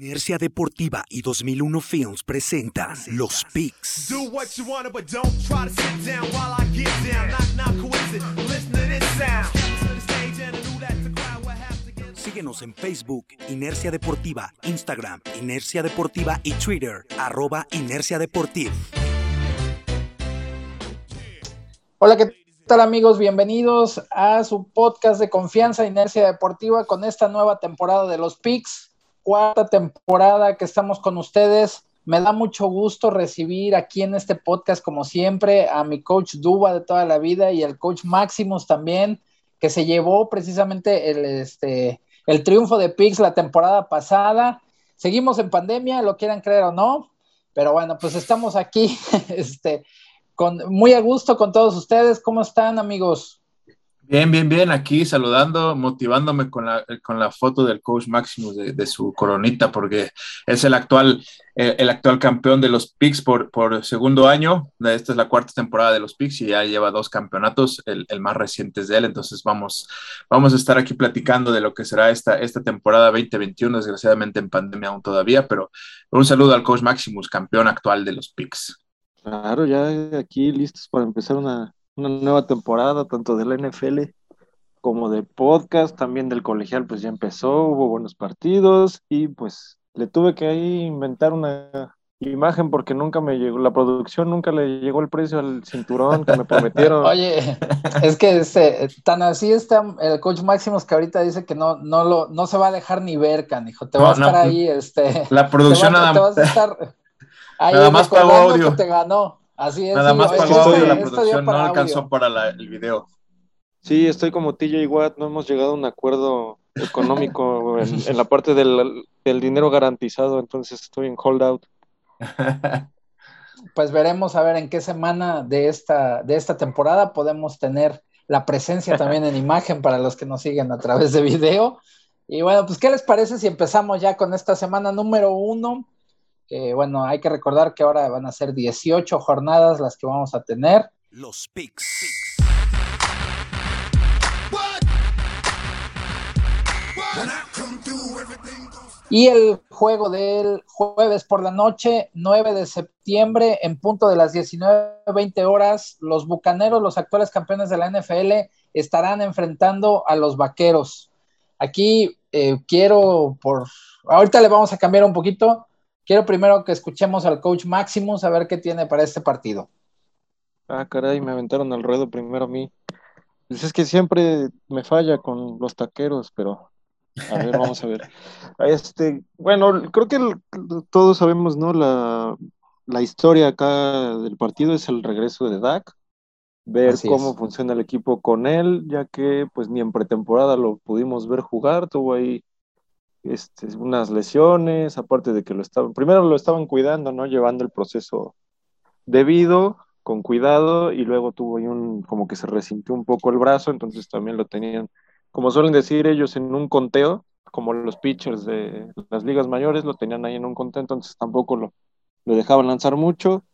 Inercia Deportiva y 2001 Films presentan Los Picks. Síguenos en Facebook, Inercia Deportiva, Instagram, Inercia Deportiva y Twitter, arroba Inercia Deportiva. Hola, ¿qué tal amigos? Bienvenidos a su podcast de confianza Inercia Deportiva con esta nueva temporada de Los Picks cuarta temporada que estamos con ustedes. Me da mucho gusto recibir aquí en este podcast, como siempre, a mi coach Duba de toda la vida y al coach Maximus también, que se llevó precisamente el, este, el triunfo de Pix la temporada pasada. Seguimos en pandemia, lo quieran creer o no, pero bueno, pues estamos aquí, este, con, muy a gusto con todos ustedes. ¿Cómo están, amigos? Bien, bien, bien, aquí saludando, motivándome con la, con la foto del coach Maximus de, su coronita, porque es el actual, eh, el actual campeón de los Picks por, por segundo año. Esta es la cuarta temporada de los Picks y ya lleva dos campeonatos, el, más reciente es de él. Entonces vamos, vamos a estar aquí platicando de lo que será esta, esta temporada 2021, desgraciadamente en pandemia aún todavía, pero un saludo al coach Maximus, campeón actual de los Picks. Claro, ya aquí listos para empezar una, una nueva temporada, tanto de la NFL como de podcast, también del colegial, pues ya empezó, hubo buenos partidos y pues le tuve que ahí inventar una imagen porque nunca me llegó, la producción nunca le llegó el precio al cinturón que me prometieron. Oye, es que este, tan así está el coach Máximos que ahorita dice que no, no lo, no se va a dejar ni ver, canijo, te va a estar ahí, este. La producción nada, nada más pagó audio. te ganó. Así es. Nada más pagó la producción, no alcanzó para el video. Sí, estoy como TJ Watt, no hemos llegado a un acuerdo económico en, la parte del, dinero garantizado, entonces estoy en holdout. Pues veremos a ver en qué semana de esta, de esta temporada podemos tener la presencia también en imagen para los que nos siguen a través de video. Y bueno, pues, ¿qué les parece si empezamos ya con esta semana número uno? Bueno, hay que recordar que ahora van a ser 18 jornadas las que vamos a tener. Los picks. Y el juego del jueves por la noche, 9 de septiembre, en punto de las 19.20 horas, los Bucaneros, los actuales campeones de la NFL, estarán enfrentando a los Vaqueros. Aquí eh, quiero, por, ahorita le vamos a cambiar un poquito, Quiero primero que escuchemos al coach Maximus a ver qué tiene para este partido. Ah, caray, me aventaron al ruedo primero a mí. Pues es que siempre me falla con los taqueros, pero a ver, vamos a ver. Este, bueno, creo que todos sabemos, ¿no? La, historia acá del partido es el regreso de Dak, ver cómo funciona el equipo con él, ya que pues ni en pretemporada lo pudimos ver jugar, tuvo ahí este, unas lesiones, aparte de que lo estaban, primero lo estaban cuidando, ¿no? Llevando el proceso debido, con cuidado, y luego tuvo ahí un, como que se resintió un poco el brazo, entonces también lo tenían, como suelen decir ellos, en un conteo, como los pitchers de las ligas mayores, lo tenían ahí en un conteo, entonces tampoco lo, lo dejaban lanzar mucho.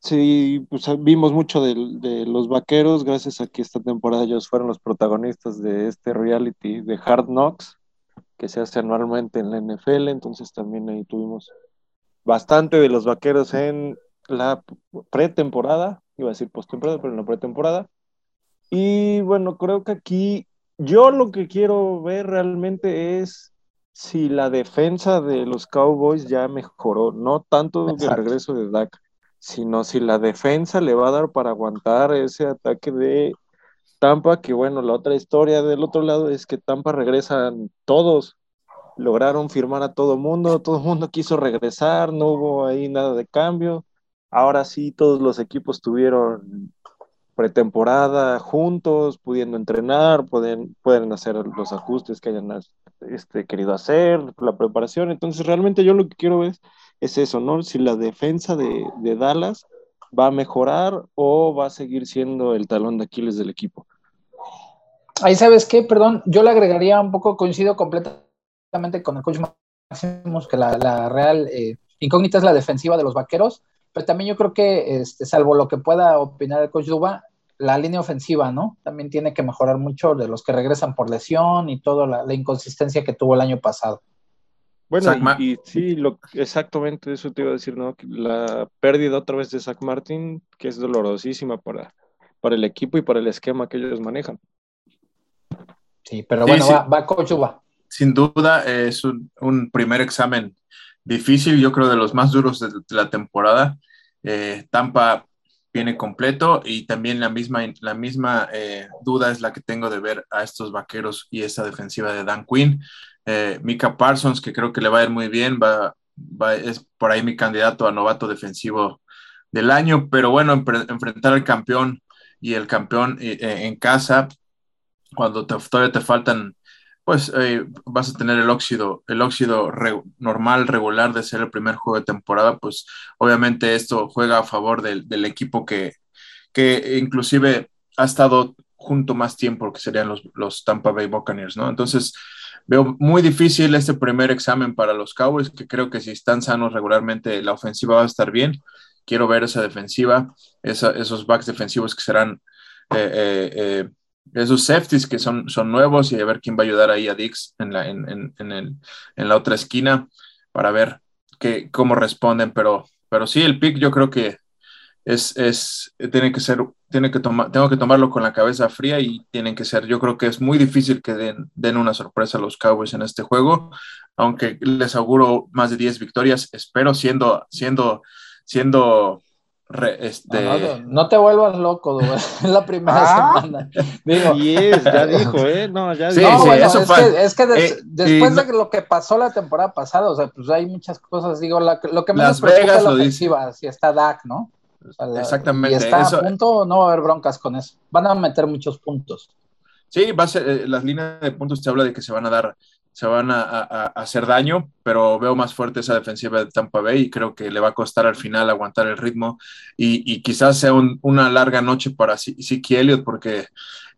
Sí, pues vimos mucho de, de, los vaqueros, gracias a que esta temporada ellos fueron los protagonistas de este reality de Hard Knocks que se hace anualmente en la NFL, entonces también ahí tuvimos bastante de los vaqueros en la pretemporada, iba a decir postemporada, pero en la pretemporada. Y bueno, creo que aquí yo lo que quiero ver realmente es si la defensa de los Cowboys ya mejoró, no tanto el regreso de Dak, sino si la defensa le va a dar para aguantar ese ataque de Tampa, que bueno, la otra historia del otro lado es que Tampa regresan todos, lograron firmar a todo mundo, todo mundo quiso regresar, no hubo ahí nada de cambio. Ahora sí, todos los equipos tuvieron pretemporada juntos, pudiendo entrenar, pueden, pueden hacer los ajustes que hayan este, querido hacer, la preparación. Entonces, realmente yo lo que quiero es, es eso, ¿no? Si la defensa de, de Dallas va a mejorar o va a seguir siendo el talón de Aquiles del equipo. Ahí sabes qué, perdón, yo le agregaría un poco, coincido completamente con el coach Máximos, que la, real eh, incógnita es la defensiva de los vaqueros, pero también yo creo que, este, salvo lo que pueda opinar el coach Duba, la línea ofensiva, ¿no? También tiene que mejorar mucho de los que regresan por lesión y toda la, la inconsistencia que tuvo el año pasado. Bueno, y, sí, lo, exactamente eso te iba a decir, ¿no? La pérdida otra vez de Zach Martin, que es dolorosísima para, para el equipo y para el esquema que ellos manejan. Sí, pero bueno, Va, va Coach Sin duda, es un, primer examen difícil, yo creo de los más duros de, la temporada. Eh, Tampa viene completo y también la misma, la misma eh, duda es la que tengo de ver a estos vaqueros y esa defensiva de Dan Quinn. Eh, Mika Parsons, que creo que le va a ir muy bien, va, es por ahí mi candidato a novato defensivo del año, pero bueno, enfrentar al campeón y el campeón en casa, cuando todavía te faltan, pues vas a tener el óxido, el óxido normal, regular de ser el primer juego de temporada, pues obviamente esto juega a favor del, equipo que, que inclusive ha estado junto más tiempo que serían los, los Tampa Bay Buccaneers, ¿no? Entonces, Veo muy difícil este primer examen para los Cowboys, que creo que si están sanos regularmente la ofensiva va a estar bien. Quiero ver esa defensiva, esos backs defensivos que serán eh, eh, eh, esos safeties que son, son nuevos y a ver quién va a ayudar ahí a Dix en la, en, la otra esquina para ver qué, cómo responden. Pero, pero sí, el pick yo creo que es, es, tiene que ser, tiene que tomar, tengo que tomarlo con la cabeza fría y tienen que ser, yo creo que es muy difícil que den, den una sorpresa a los Cowboys en este juego, aunque les auguro más de 10 victorias, espero siendo, siendo, siendo este... No, te vuelvas loco, es la primera ah. semana. Digo. ya dijo, ¿eh? No, ya sí, dijo. eso es, que, es que eh, después de lo que pasó la temporada pasada, o sea, pues hay muchas cosas, digo, lo que menos preocupa es la ofensiva, si está Dak, ¿no? Exactamente. Y está a punto, no va a haber broncas con eso. Van a meter muchos puntos. Sí, eh, las líneas de puntos te habla de que se van a dar, se van a, hacer daño, pero veo más fuerte esa defensiva de Tampa Bay y creo que le va a costar al final aguantar el ritmo y, quizás sea una larga noche para Siki Elliott porque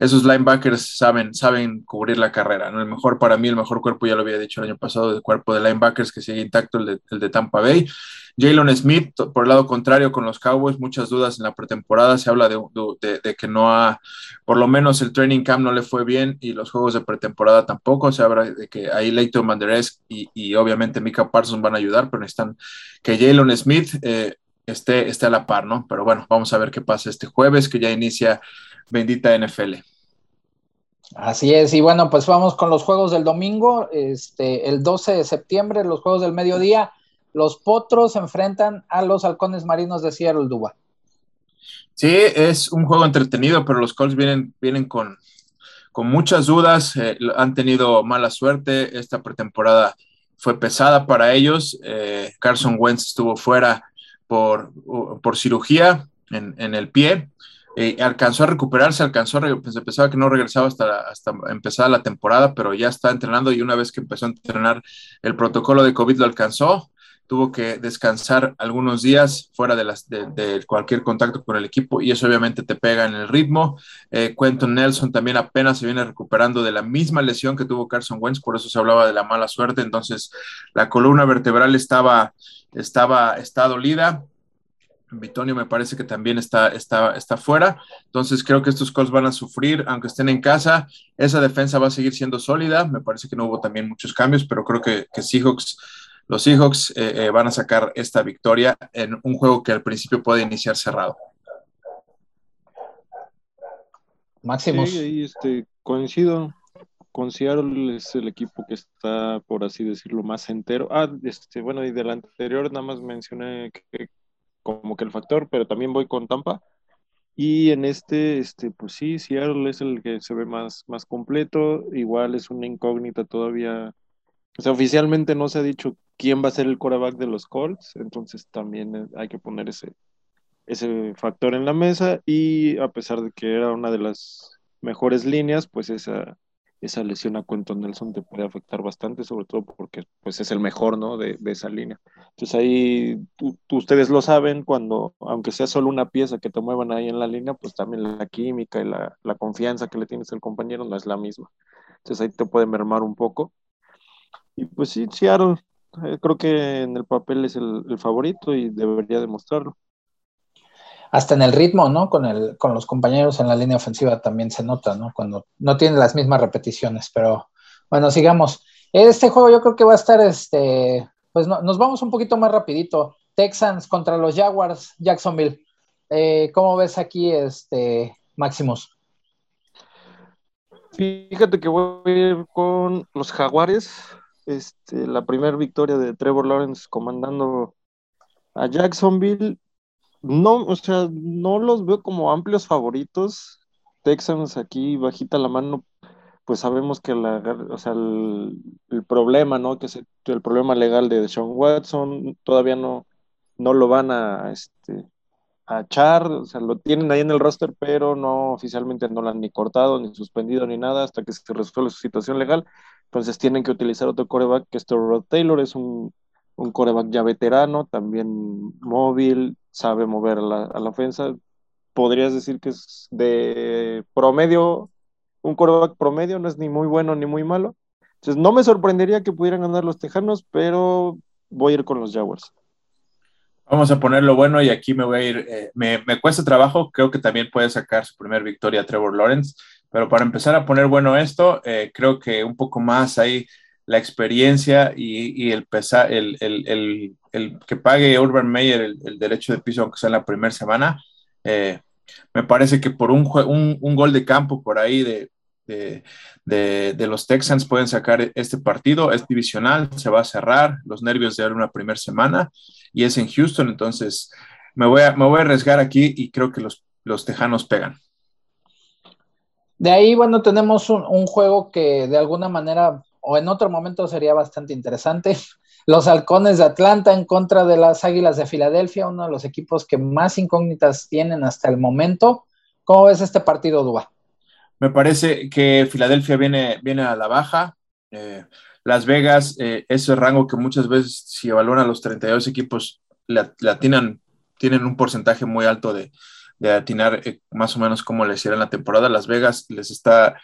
esos linebackers saben, saben cubrir la carrera. ¿no? El mejor para mí, el mejor cuerpo, ya lo había dicho el año pasado, el cuerpo de linebackers que sigue intacto, el de, el de Tampa Bay. Jalen Smith, por el lado contrario, con los Cowboys, muchas dudas en la pretemporada. Se habla de, que no ha, por lo menos el training camp no le fue bien y los juegos de pretemporada tampoco. Se habla de que ahí Leighton Manderez y, y, obviamente Mika Parsons van a ayudar, pero necesitan que Jalen Smith eh, esté, esté a la par, ¿no? Pero bueno, vamos a ver qué pasa este jueves, que ya inicia bendita NFL. Así es, y bueno, pues vamos con los juegos del domingo, este, el 12 de septiembre, los juegos del mediodía. Los potros enfrentan a los halcones marinos de Seattle Duba. Sí, es un juego entretenido, pero los Colts vienen, vienen con, con muchas dudas, eh, han tenido mala suerte, esta pretemporada fue pesada para ellos, eh, Carson Wentz estuvo fuera por, por cirugía en, en, el pie, eh, alcanzó a recuperarse, alcanzó, a, pues pensaba que no regresaba hasta, hasta empezar la temporada, pero ya está entrenando y una vez que empezó a entrenar el protocolo de COVID lo alcanzó, tuvo que descansar algunos días fuera de, las, de, cualquier contacto con el equipo y eso obviamente te pega en el ritmo. Eh, Quentin Nelson también apenas se viene recuperando de la misma lesión que tuvo Carson Wentz, por eso se hablaba de la mala suerte, entonces la columna vertebral estaba, estaba, está dolida. Bitonio me parece que también está, está, está fuera. Entonces creo que estos Colts van a sufrir, aunque estén en casa. Esa defensa va a seguir siendo sólida. Me parece que no hubo también muchos cambios, pero creo que, que Seahawks los Seahawks eh, eh, van a sacar esta victoria en un juego que al principio puede iniciar cerrado. Máximo. Sí, este, coincido. Con Seattle es el equipo que está, por así decirlo, más entero. Ah, este, bueno, y del anterior nada más mencioné que, como que el factor, pero también voy con Tampa. Y en este, este, pues sí, Seattle es el que se ve más, más completo. Igual es una incógnita todavía. O sea, oficialmente no se ha dicho quién va a ser el coreback de los Colts, entonces también eh, hay que poner ese, ese factor en la mesa y a pesar de que era una de las mejores líneas, pues esa, esa lesión a Quentin Nelson te puede afectar bastante, sobre todo porque pues es el mejor, ¿no? De, esa línea. Entonces ahí ustedes lo saben, cuando, aunque sea solo una pieza que te muevan ahí en la línea, pues también la química y la, la confianza que le tienes al compañero no es la misma. Entonces ahí te puede mermar un poco. Y pues sí, Seattle eh, creo que en el papel es el, favorito y debería demostrarlo. Hasta en el ritmo, ¿no? Con, el, con los compañeros en la línea ofensiva también se nota, ¿no? Cuando no tiene las mismas repeticiones, pero bueno, sigamos. Este juego yo creo que va a estar, este, pues nos vamos un poquito más rapidito. Texans contra los Jaguars, Jacksonville. Eh, ¿Cómo ves aquí, este, Maximus? Fíjate que voy a ir con los Jaguares. Este, la primera victoria de Trevor Lawrence comandando a Jacksonville. No, o sea, no los veo como amplios favoritos. Texans aquí bajita la mano, pues sabemos que la, o sea, el, problema, ¿no? Que es el problema legal de Sean Watson todavía no, no lo van a, este, a echar, o sea, lo tienen ahí en el roster, pero no oficialmente no lo han ni cortado, ni suspendido, ni nada, hasta que se resuelva su situación legal. Entonces tienen que utilizar otro coreback, que es Rod Taylor, es un, un coreback ya veterano, también móvil, sabe mover a la, la ofensa. Podrías decir que es de promedio, un coreback promedio, no es ni muy bueno ni muy malo. Entonces no me sorprendería que pudieran ganar los Tejanos, pero voy a ir con los Jaguars. Vamos a ponerlo bueno y aquí me voy a ir. Eh, me, cuesta trabajo, creo que también puede sacar su primer victoria Trevor Lawrence, pero para empezar a poner bueno esto, eh, creo que un poco más ahí la experiencia y, el, el, el, que pague Urban Meyer el, derecho de piso, aunque sea en la primera semana. Eh, me parece que por un, un, un, gol de campo por ahí de, de, los Texans pueden sacar este partido. Es divisional, se va a cerrar, los nervios de una primera semana y es en Houston, entonces me voy a, me voy a arriesgar aquí y creo que los, los Tejanos pegan. De ahí, bueno, tenemos un, un, juego que de alguna manera o en otro momento sería bastante interesante. Los halcones de Atlanta en contra de las Águilas de Filadelfia, uno de los equipos que más incógnitas tienen hasta el momento. ¿Cómo ves este partido, Duba? Me parece que Filadelfia viene, viene a la baja. Eh, Las Vegas, eh, ese rango que muchas veces, si evalúan a los 32 equipos, le, atinan, tienen un porcentaje muy alto de, atinar eh, más o menos como le hicieron la temporada. Las Vegas les está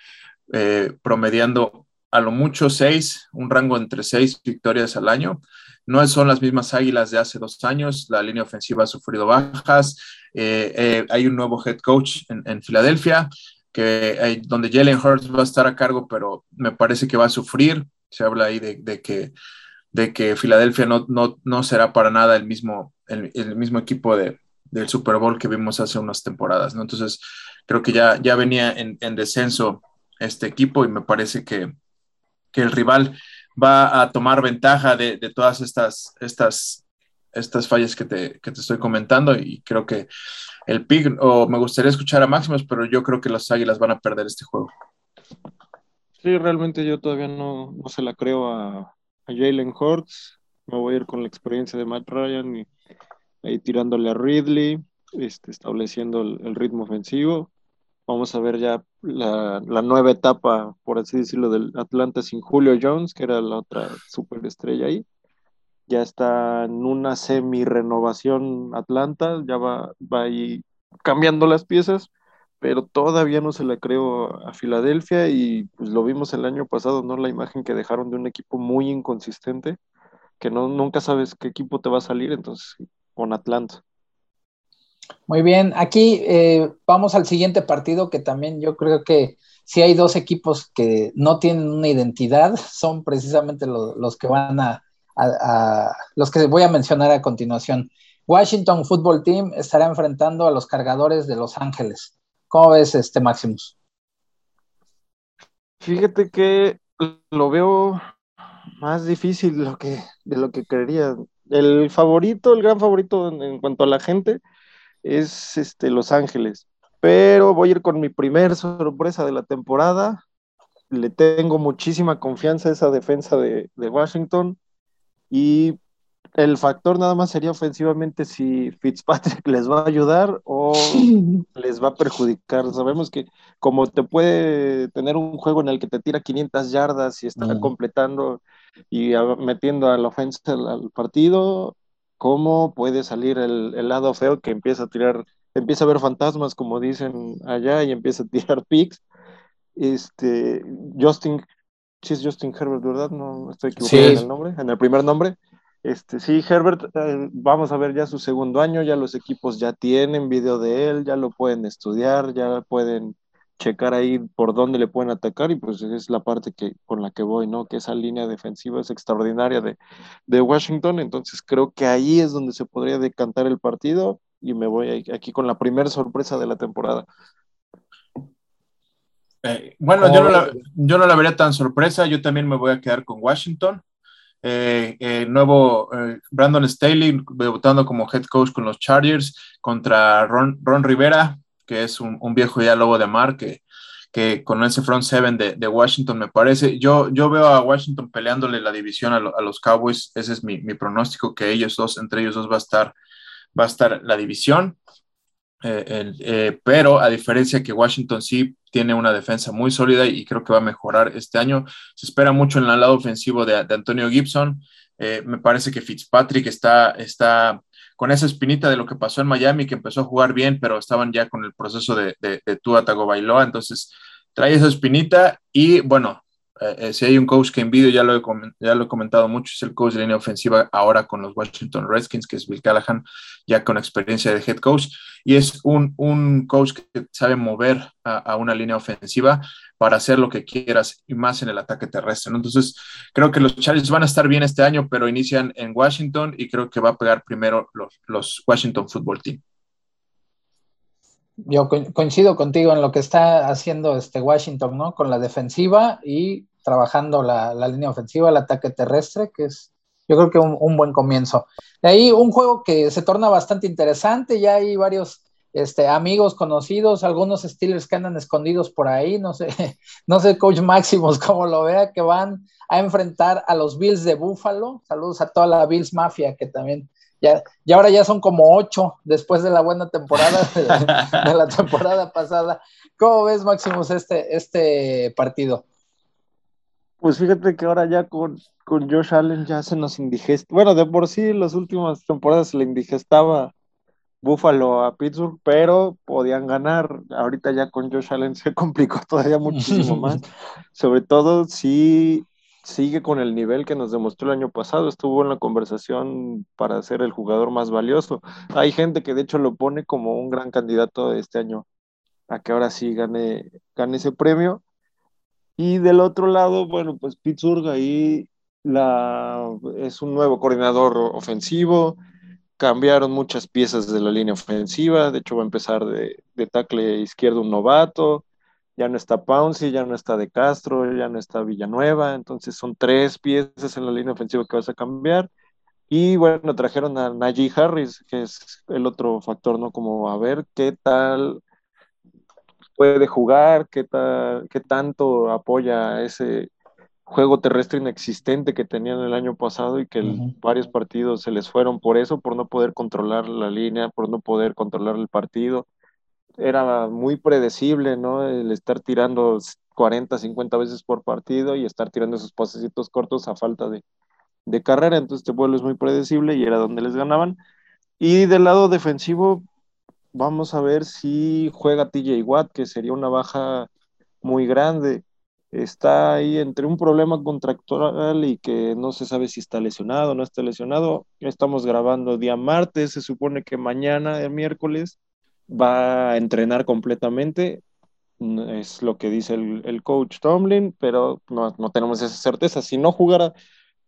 promediando a lo mucho seis, un rango entre seis victorias al año. No son las mismas águilas de hace dos años, la línea ofensiva ha sufrido bajas, hay un nuevo head coach en, en Filadelfia, que donde Jalen Hurts va a estar a cargo, pero me parece que va a sufrir. Se habla ahí de, que, de que Filadelfia no, no, no, será para nada el mismo, el, mismo equipo de, del Super Bowl que vimos hace unas temporadas, ¿no? Entonces, creo que ya, ya venía en, descenso este equipo y me parece que, que, el rival va a tomar ventaja de, de todas estas, estas, estas fallas que te, que te estoy comentando y creo que el PIG, o me gustaría escuchar a Máximos, pero yo creo que las Águilas van a perder este juego. Sí, realmente yo todavía no, se la creo a, Jalen Hurts. Me voy a ir con la experiencia de Matt Ryan y ahí tirándole a Ridley, este, estableciendo el, ritmo ofensivo. Vamos a ver ya la, nueva etapa, por así decirlo, del Atlanta sin Julio Jones, que era la otra superestrella ahí ya está en una semi-renovación Atlanta, ya va, va ahí cambiando las piezas, pero todavía no se la creo a Filadelfia y pues lo vimos el año pasado, ¿no? La imagen que dejaron de un equipo muy inconsistente, que no, nunca sabes qué equipo te va a salir, entonces con Atlanta. Muy bien, aquí eh, vamos al siguiente partido que también yo creo que si hay dos equipos que no tienen una identidad, son precisamente los que van a, los que voy a mencionar a continuación. Washington Football Team estará enfrentando a los cargadores de Los Ángeles. ¿Cómo ves este Maximus? Fíjate que lo veo más difícil de lo que, de lo que creería. El favorito, el gran favorito en, cuanto a la gente, es este, Los Ángeles. Pero voy a ir con mi primer sorpresa de la temporada. Le tengo muchísima confianza a esa defensa de, de Washington. Y el factor nada más sería ofensivamente si Fitzpatrick les va a ayudar o les va a perjudicar. Sabemos que como te puede tener un juego en el que te tira 500 yardas y está completando y metiendo a la ofensa al, partido, ¿cómo puede salir el, lado feo que empieza a tirar, empieza a ver fantasmas como dicen allá y empieza a tirar picks? Este, Justin sí es Justin Herbert, ¿verdad? No estoy equivocado en el nombre, en el primer nombre. Este, sí, Herbert, eh, vamos a ver ya su segundo año, ya los equipos ya tienen video de él, ya lo pueden estudiar, ya pueden checar ahí por dónde le pueden atacar y pues es la parte que con la que voy, ¿no? Que esa línea defensiva es extraordinaria de, de Washington, entonces creo que ahí es donde se podría decantar el partido y me voy aquí con la primera sorpresa de la temporada. Eh, bueno, yo no, la, yo no la vería tan sorpresa, yo también me voy a quedar con Washington. Eh, eh, nuevo Brandon Staley debutando como head coach con los Chargers contra Ron, Ron Rivera, que es un, viejo ya lobo de mar, que, que con ese front seven de, de, Washington me parece. Yo, yo veo a Washington peleándole la división a, a los Cowboys, ese es mi, mi, pronóstico, que ellos dos, entre ellos dos va a estar, va a estar la división. Eh, eh, pero a diferencia que Washington sí tiene una defensa muy sólida y creo que va a mejorar este año, se espera mucho en el lado ofensivo de, de Antonio Gibson. Eh, me parece que Fitzpatrick está, está con esa espinita de lo que pasó en Miami, que empezó a jugar bien, pero estaban ya con el proceso de, de, de Tua entonces trae esa espinita y bueno, eh, eh, si hay un coach que envidio, ya lo, he, ya lo he comentado mucho, es el coach de línea ofensiva ahora con los Washington Redskins, que es Bill Callahan, ya con experiencia de head coach, y es un, un coach que sabe mover a, una línea ofensiva para hacer lo que quieras y más en el ataque terrestre. Entonces, creo que los Chargers van a estar bien este año, pero inician en Washington y creo que va a pegar primero los, los Washington Football Team. Yo coincido contigo en lo que está haciendo este Washington, ¿no? Con la defensiva y trabajando la, línea ofensiva, el ataque terrestre, que es yo creo que un, un, buen comienzo. De ahí un juego que se torna bastante interesante, ya hay varios este, amigos conocidos, algunos Steelers que andan escondidos por ahí, no sé, no sé, Coach Máximos, como lo vea, que van a enfrentar a los Bills de Buffalo. Saludos a toda la Bills Mafia, que también ya, y ahora ya son como ocho después de la buena temporada de, de la temporada pasada. ¿Cómo ves, Máximos, este, este partido? Pues fíjate que ahora ya con, con Josh Allen ya se nos indigesta. Bueno, de por sí las últimas temporadas se le indigestaba Buffalo a Pittsburgh, pero podían ganar. Ahorita ya con Josh Allen se complicó todavía muchísimo más. Sobre todo si sigue con el nivel que nos demostró el año pasado. Estuvo en la conversación para ser el jugador más valioso. Hay gente que de hecho lo pone como un gran candidato este año a que ahora sí gane, gane ese premio. Y del otro lado, bueno, pues Pittsburgh ahí la, es un nuevo coordinador ofensivo, cambiaron muchas piezas de la línea ofensiva, de hecho va a empezar de, de tackle izquierdo un novato, ya no está Pouncy, ya no está De Castro, ya no está Villanueva, entonces son tres piezas en la línea ofensiva que vas a cambiar. Y bueno, trajeron a Najee Harris, que es el otro factor, ¿no? Como a ver qué tal puede jugar, qué, tal, qué tanto apoya ese juego terrestre inexistente que tenían el año pasado y que uh -huh. varios partidos se les fueron por eso, por no poder controlar la línea, por no poder controlar el partido. Era muy predecible, ¿no? El estar tirando 40, 50 veces por partido y estar tirando esos pasecitos cortos a falta de, de carrera, entonces este vuelo es muy predecible y era donde les ganaban. Y del lado defensivo, vamos a ver si juega TJ Watt, que sería una baja muy grande. Está ahí entre un problema contractual y que no se sabe si está lesionado o no está lesionado. Estamos grabando día martes, se supone que mañana, el miércoles, va a entrenar completamente. Es lo que dice el, el coach Tomlin, pero no, no tenemos esa certeza. Si no jugara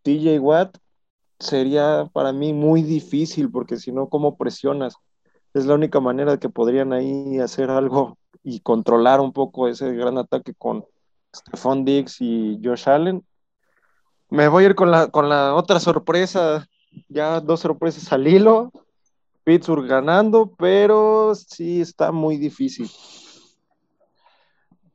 TJ Watt, sería para mí muy difícil, porque si no, ¿cómo presionas? es la única manera que podrían ahí hacer algo y controlar un poco ese gran ataque con Stephon Diggs y Josh Allen. Me voy a ir con la, con la otra sorpresa, ya dos sorpresas al hilo. Pittsburgh ganando, pero sí está muy difícil.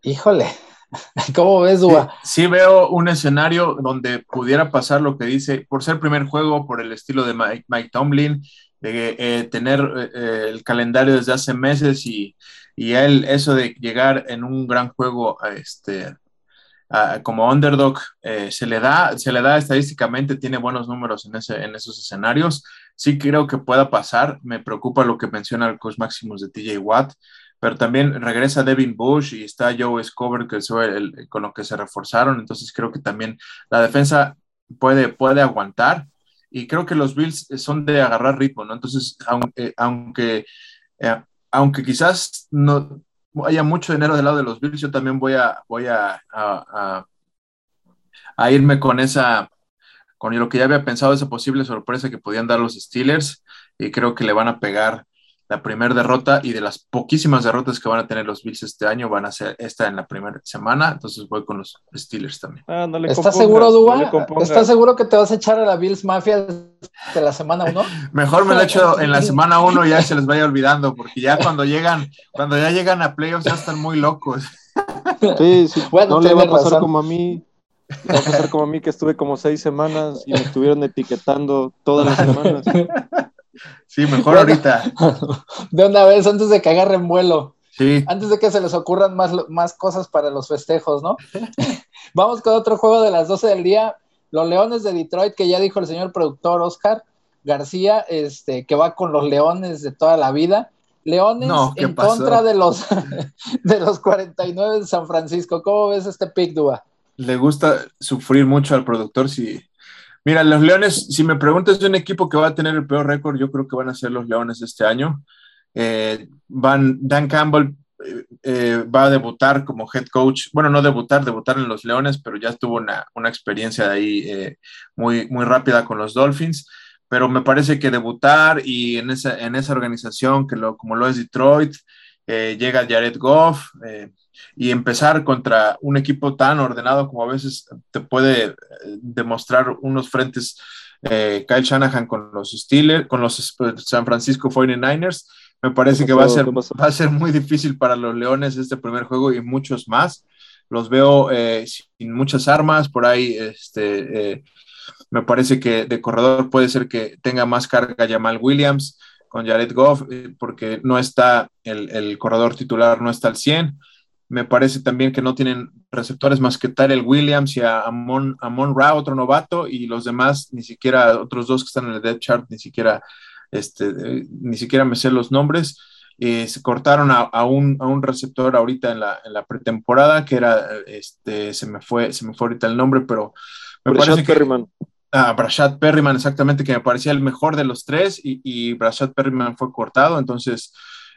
Híjole, ¿cómo ves, Dua? Sí, sí, veo un escenario donde pudiera pasar lo que dice, por ser primer juego, por el estilo de Mike, Mike Tomlin, de eh, tener eh, el calendario desde hace meses y, y, él, eso de llegar en un gran juego este, a, como underdog, eh, se, le da, se le da estadísticamente, tiene buenos números en, ese, en esos escenarios. Sí creo que pueda pasar, me preocupa lo que menciona el coach de TJ Watt, pero también regresa Devin Bush y está Joe Escobar, que el, con lo que se reforzaron, entonces creo que también la defensa puede, puede aguantar y creo que los Bills son de agarrar ritmo, ¿no? Entonces, aunque, aunque, eh, aunque quizás no, haya mucho dinero del lado de los Bills, yo también voy a, voy a, a, irme con esa, con lo que ya había pensado, esa posible sorpresa que podían dar los Steelers, y creo que le van a pegar la primera derrota y de las poquísimas derrotas que van a tener los Bills este año van a ser esta en la primera semana, entonces voy con los Steelers también. Ah, ¿Estás seguro, Duba? ¿Estás seguro que te vas a echar a la Bills Mafia de la semana 1? Mejor me lo echo en la semana 1 ya se les vaya olvidando, porque ya cuando llegan, cuando ya llegan a playoffs ya están muy locos. Sí, sí. Bueno, no le va a pasar como a mí. Va a pasar como a mí que estuve como seis semanas y me estuvieron etiquetando todas las semanas. Sí, mejor ahorita. De una vez, antes de que agarren vuelo. Sí. Antes de que se les ocurran más, más cosas para los festejos, ¿no? Vamos con otro juego de las 12 del día. Los Leones de Detroit, que ya dijo el señor productor Oscar García, este, que va con los Leones de toda la vida. Leones en contra de los, de los 49 de San Francisco. ¿Cómo ves este pick, Dua? Le gusta sufrir mucho al productor si, Mira, los Leones, si me preguntas de un equipo que va a tener el peor récord, yo creo que van a ser los Leones este año. Eh, van, Dan Campbell eh, eh, va a debutar como head coach, bueno, no debutar, debutar en los Leones, pero ya tuvo una, una experiencia ahí muy, muy rápida con los Dolphins. Pero me parece que debutar y en esa, en esa organización, que lo, como lo es Detroit, llega Jared Goff, y empezar contra un equipo tan ordenado como a veces te puede eh, demostrar unos frentes eh, Kyle Shanahan con los Steelers, con los San Francisco 49ers, me parece que va a, ser, va a ser muy difícil para los Leones este primer juego y muchos más. Los veo eh, sin muchas armas, por ahí este, me parece que de corredor puede ser que tenga más carga Jamal Williams con Jared Goff, porque no está el, el corredor titular, no está al 100 me parece también que no tienen receptores más que Tyrell Williams y a Amon, Amon Ra, otro novato, y los demás, ni siquiera, otros dos que están en el dead chart, ni siquiera, este, eh, ni siquiera me sé los nombres. Eh, se cortaron a, un, a, un, receptor ahorita en la, en la, pretemporada, que era, este, se me fue, se me fue ahorita el nombre, pero me parece que... Perryman. Ah, Brashad Perryman, exactamente, que me parecía el mejor de los tres, y, y Brashad Perryman fue cortado, entonces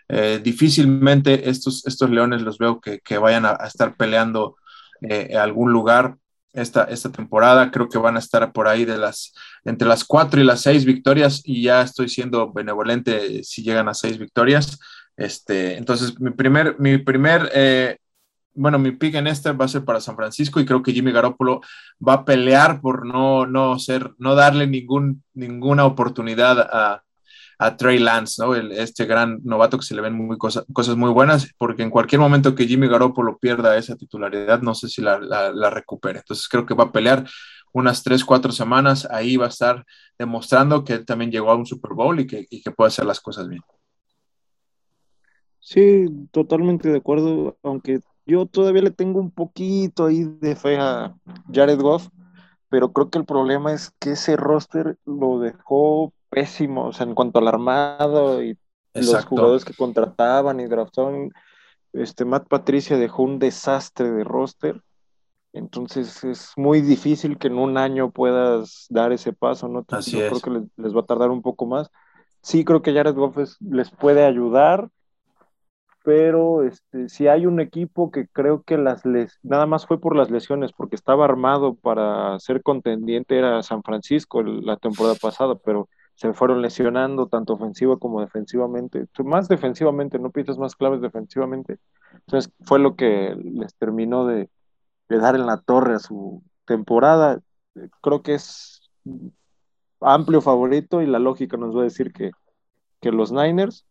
eh, difícilmente estos, estos leones los veo que, vayan a, estar peleando eh, en algún lugar esta, esta temporada. Creo que van a estar por ahí de las, entre las cuatro y las seis victorias y ya estoy siendo benevolente si llegan a seis victorias. Este, entonces, mi primer, mi primer eh, bueno, mi pick en este va a ser para San Francisco y creo que Jimmy Garoppolo va a pelear por no, no ser, no darle ningún, ninguna oportunidad a, a Trey Lance, ¿no? este gran novato que se le ven muy cosas muy buenas, porque en cualquier momento que Jimmy Garoppolo pierda esa titularidad, no sé si la, la, recupere. Entonces creo que va a pelear unas tres, cuatro semanas, ahí va a estar demostrando que él también llegó a un Super Bowl y que, y que puede hacer las cosas bien. Sí, totalmente de acuerdo, aunque yo todavía le tengo un poquito ahí de fe a Jared Goff, pero creo que el problema es que ese roster lo dejó pésimo, o sea, en cuanto al armado y los jugadores que contrataban y draftaban, este Matt Patricia dejó un desastre de roster. Entonces es muy difícil que en un año puedas dar ese paso, ¿no? Así Yo creo que les, va a tardar un poco más. Sí creo que Jared Goff les puede ayudar, pero este, si hay un equipo que creo que las les, nada más fue por las lesiones, porque estaba armado para ser contendiente, era San Francisco la temporada pasada, pero se fueron lesionando tanto ofensiva como defensivamente, más defensivamente, no piensas más claves defensivamente. Entonces fue lo que les terminó de, de dar en la torre a su temporada. Creo que es amplio favorito y la lógica nos va a decir que, que los Niners,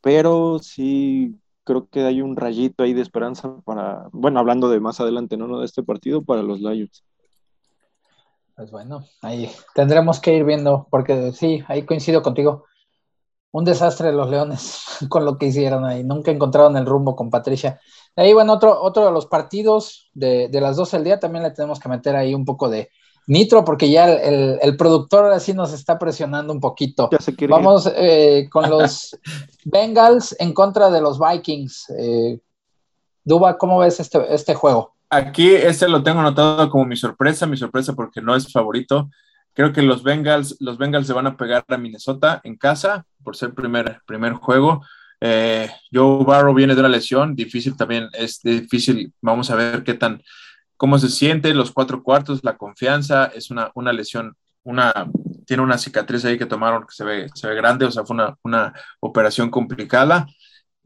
pero sí creo que hay un rayito ahí de esperanza para, bueno, hablando de más adelante, no, no de este partido, para los Lions. Pues bueno, ahí tendremos que ir viendo, porque sí, ahí coincido contigo. Un desastre de los Leones con lo que hicieron ahí. Nunca encontraron el rumbo con Patricia. Ahí, bueno, otro, otro de los partidos de, de las 12 del día también le tenemos que meter ahí un poco de, Nitro, porque ya el, productor así nos está presionando un poquito. Vamos eh, con los Bengals en contra de los Vikings. Eh, Duba, ¿cómo ves este, este juego? Aquí este lo tengo anotado como mi sorpresa, mi sorpresa porque no es favorito. Creo que los Bengals, los Bengals se van a pegar a Minnesota en casa por ser primer, primer juego. Eh, Joe Barrow viene de una lesión, difícil también, es difícil, vamos a ver qué tan, cómo se siente, los cuatro cuartos, la confianza, es una, una lesión, una, tiene una cicatriz ahí que tomaron que se ve, se ve grande, o sea, fue una, una operación complicada.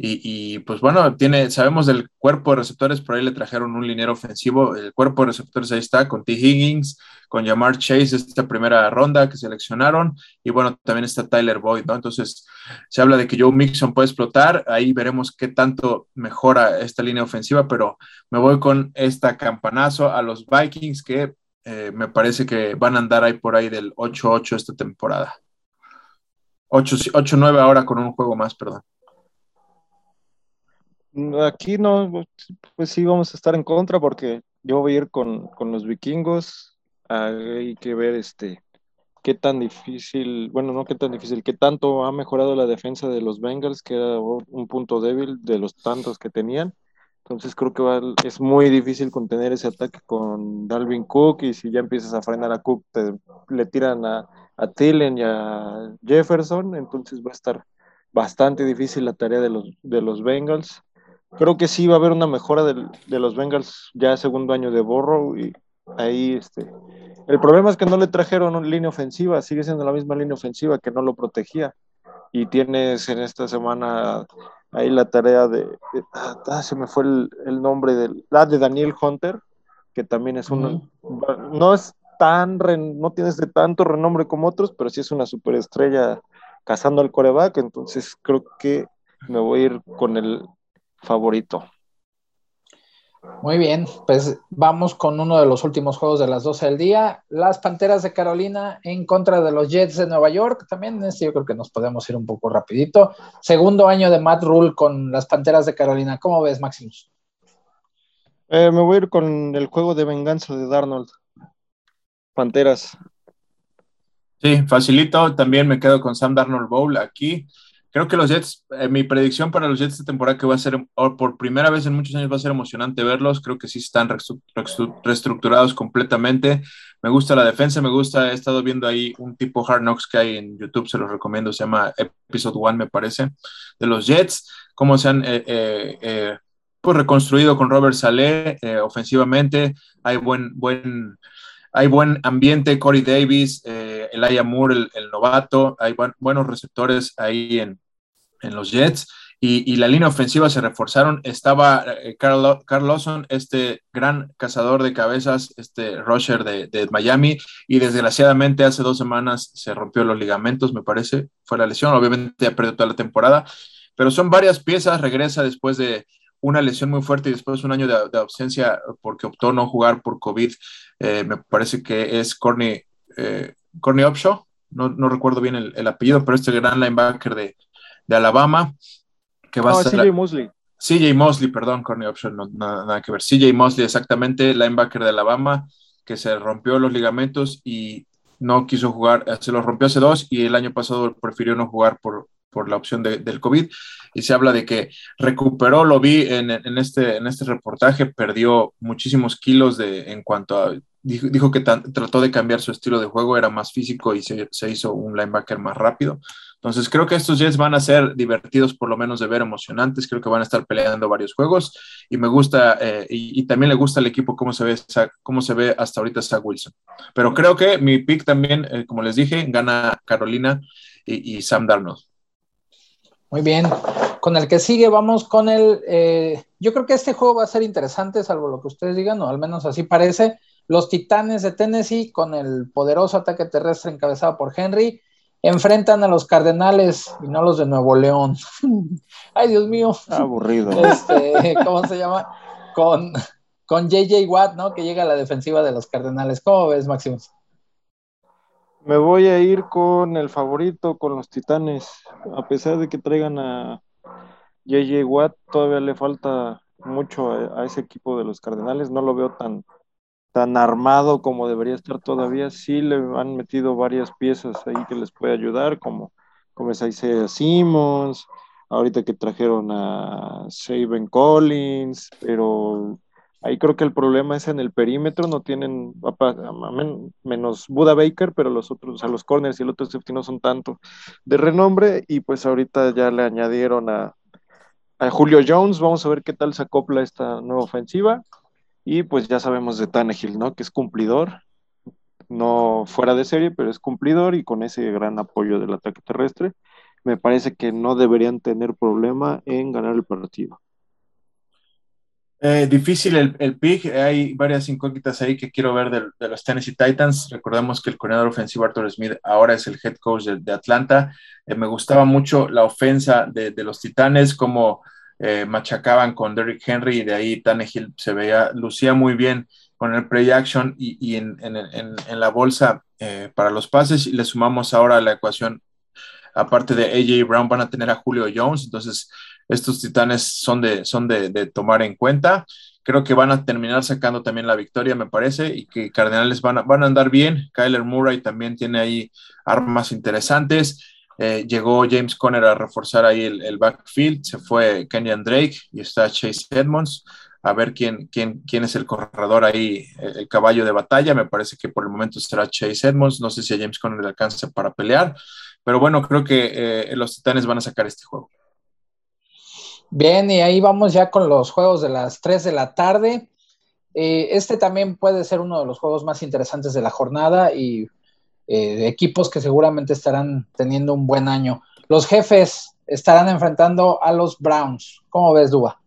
Y, pues bueno, tiene, sabemos del cuerpo de receptores, por ahí le trajeron un liniero ofensivo. El cuerpo de receptores ahí está con T. Higgins, con Jamar Chase, esta primera ronda que seleccionaron. Y bueno, también está Tyler Boyd, ¿no? Entonces se habla de que Joe Mixon puede explotar. Ahí veremos qué tanto mejora esta línea ofensiva, pero me voy con esta campanazo a los Vikings que eh, me parece que van a andar ahí por ahí del 8-8 esta temporada. 8-9 ahora con un juego más, perdón. Aquí no, pues sí vamos a estar en contra porque yo voy a ir con, los vikingos. Hay que ver este qué tan difícil, bueno, no qué tan difícil, qué tanto ha mejorado la defensa de los Bengals, que era un punto débil de los tantos que tenían. Entonces creo que es muy difícil contener ese ataque con Dalvin Cook y si ya empiezas a frenar a Cook, te, le tiran a, a Tillen y a Jefferson, entonces va a estar bastante difícil la tarea de los, de los Bengals creo que sí va a haber una mejora de los Bengals ya segundo año de Borrow y ahí este el problema es que no le trajeron una línea ofensiva, sigue siendo la misma línea ofensiva que no lo protegía. Y tienes en esta semana ahí la tarea de, ah, se me fue el, nombre del la de Daniel Hunter que también es un no es tan no tienes de tanto renombre como otros pero sí es una superestrella cazando al coreback entonces creo que me voy a ir con el favorito. Muy bien, pues vamos con uno de los últimos juegos de las 12 del día. Las Panteras de Carolina en contra de los Jets de Nueva York. También este yo creo que nos podemos ir un poco rapidito. Segundo año de Matt Rule con las Panteras de Carolina. ¿Cómo ves, Maximus? Eh, me voy a ir con el juego de venganza de Darnold. Panteras. Sí, facilito. También me quedo con Sam Darnold Bowl aquí. Creo que los Jets, eh, mi predicción para los Jets esta temporada que va a ser, por primera vez en muchos años va a ser emocionante verlos, creo que sí están reestructurados completamente. Me gusta la defensa, me gusta, he estado viendo ahí un tipo Hard Knocks que hay en YouTube, se los recomiendo, se llama Episode One, me parece, de los Jets, cómo se han eh, eh, pues reconstruido con Robert Saleh ofensivamente, hay buen, buen, hay buen ambiente, Corey Davis, eh, Elijah Moore, el, novato, hay buenos receptores ahí en, los Jets. Y, la línea ofensiva se reforzaron. Estaba eh, Carl, Lawson, este gran cazador de cabezas, este rusher de, Miami, y desgraciadamente hace dos semanas se rompió los ligamentos, me parece, fue la lesión. Obviamente ha perdido toda la temporada, pero son varias piezas. Regresa después de una lesión muy fuerte y después un año de, ausencia porque optó no jugar por COVID. Eh, me parece que es Corny, eh, Corny Upshaw, no, no, recuerdo bien el, apellido, pero este gran linebacker de, de Alabama, que va a ser... CJ Mosley. CJ Mosley, perdón, Corny Upshaw, no, nada, que ver. CJ Mosley, exactamente, linebacker de Alabama, que se rompió los ligamentos y no quiso jugar, se los rompió hace dos y el año pasado prefirió no jugar por, por la opción del COVID y se habla de que recuperó, lo vi en, este, en este reportaje, perdió muchísimos kilos de, en cuanto a, dijo, que trató de cambiar su estilo de juego, era más físico y se, hizo un linebacker más rápido. Entonces creo que estos Jets van a ser divertidos por lo menos de ver, emocionantes, creo que van a estar peleando varios juegos y me gusta, eh, y, también le gusta al equipo cómo se ve, cómo se ve hasta ahorita Zach Wilson. Pero creo que mi pick también, eh, como les dije, gana Carolina y, y Sam Darnold. Muy bien. Con el que sigue, vamos con el. Eh, yo creo que este juego va a ser interesante, salvo lo que ustedes digan, o al menos así parece. Los Titanes de Tennessee, con el poderoso ataque terrestre encabezado por Henry, enfrentan a los Cardenales y no los de Nuevo León. Ay, Dios mío. Aburrido. Este, ¿Cómo se llama? Con, con JJ Watt, ¿no? Que llega a la defensiva de los Cardenales. ¿Cómo ves, Máximo? Me voy a ir con el favorito, con los Titanes. A pesar de que traigan a JJ Watt, todavía le falta mucho a, ese equipo de los Cardenales. No lo veo tan, tan armado como debería estar todavía. Sí le han metido varias piezas ahí que les puede ayudar, como, como es Isaiah Simmons, ahorita que trajeron a Saben Collins, pero Ahí creo que el problema es en el perímetro, no tienen, menos Buda Baker, pero los otros, o sea, los corners y el otro safety no son tanto de renombre, y pues ahorita ya le añadieron a, a Julio Jones, vamos a ver qué tal se acopla esta nueva ofensiva. Y pues ya sabemos de Tannehill, ¿no? Que es cumplidor, no fuera de serie, pero es cumplidor y con ese gran apoyo del ataque terrestre, me parece que no deberían tener problema en ganar el partido. Eh, difícil el, pick, hay varias incógnitas ahí que quiero ver de, los Tennessee Titans. Recordemos que el coordinador ofensivo Arthur Smith ahora es el head coach de, Atlanta. Eh, me gustaba mucho la ofensa de, los Titanes, como eh, machacaban con Derrick Henry y de ahí Tannehill se veía, lucía muy bien con el play action y, en, la bolsa eh, para los pases y le sumamos ahora la ecuación, aparte de AJ Brown, van a tener a Julio Jones, entonces estos titanes son de, son de, tomar en cuenta. Creo que van a terminar sacando también la victoria, me parece, y que Cardenales van a, van a andar bien. Kyler Murray también tiene ahí armas interesantes. Eh, llegó James Conner a reforzar ahí el, backfield, se fue Kenyan Drake y está Chase Edmonds. A ver quién, quién, quién es el corredor ahí, el, caballo de batalla. Me parece que por el momento será Chase Edmonds. No sé si a James Conner le alcanza para pelear, pero bueno, creo que eh, los Titanes van a sacar este juego. Bien, y ahí vamos ya con los juegos de las 3 de la tarde. Eh, este también puede ser uno de los juegos más interesantes de la jornada y eh, equipos que seguramente estarán teniendo un buen año. Los jefes estarán enfrentando a los Browns. ¿Cómo ves, Duba?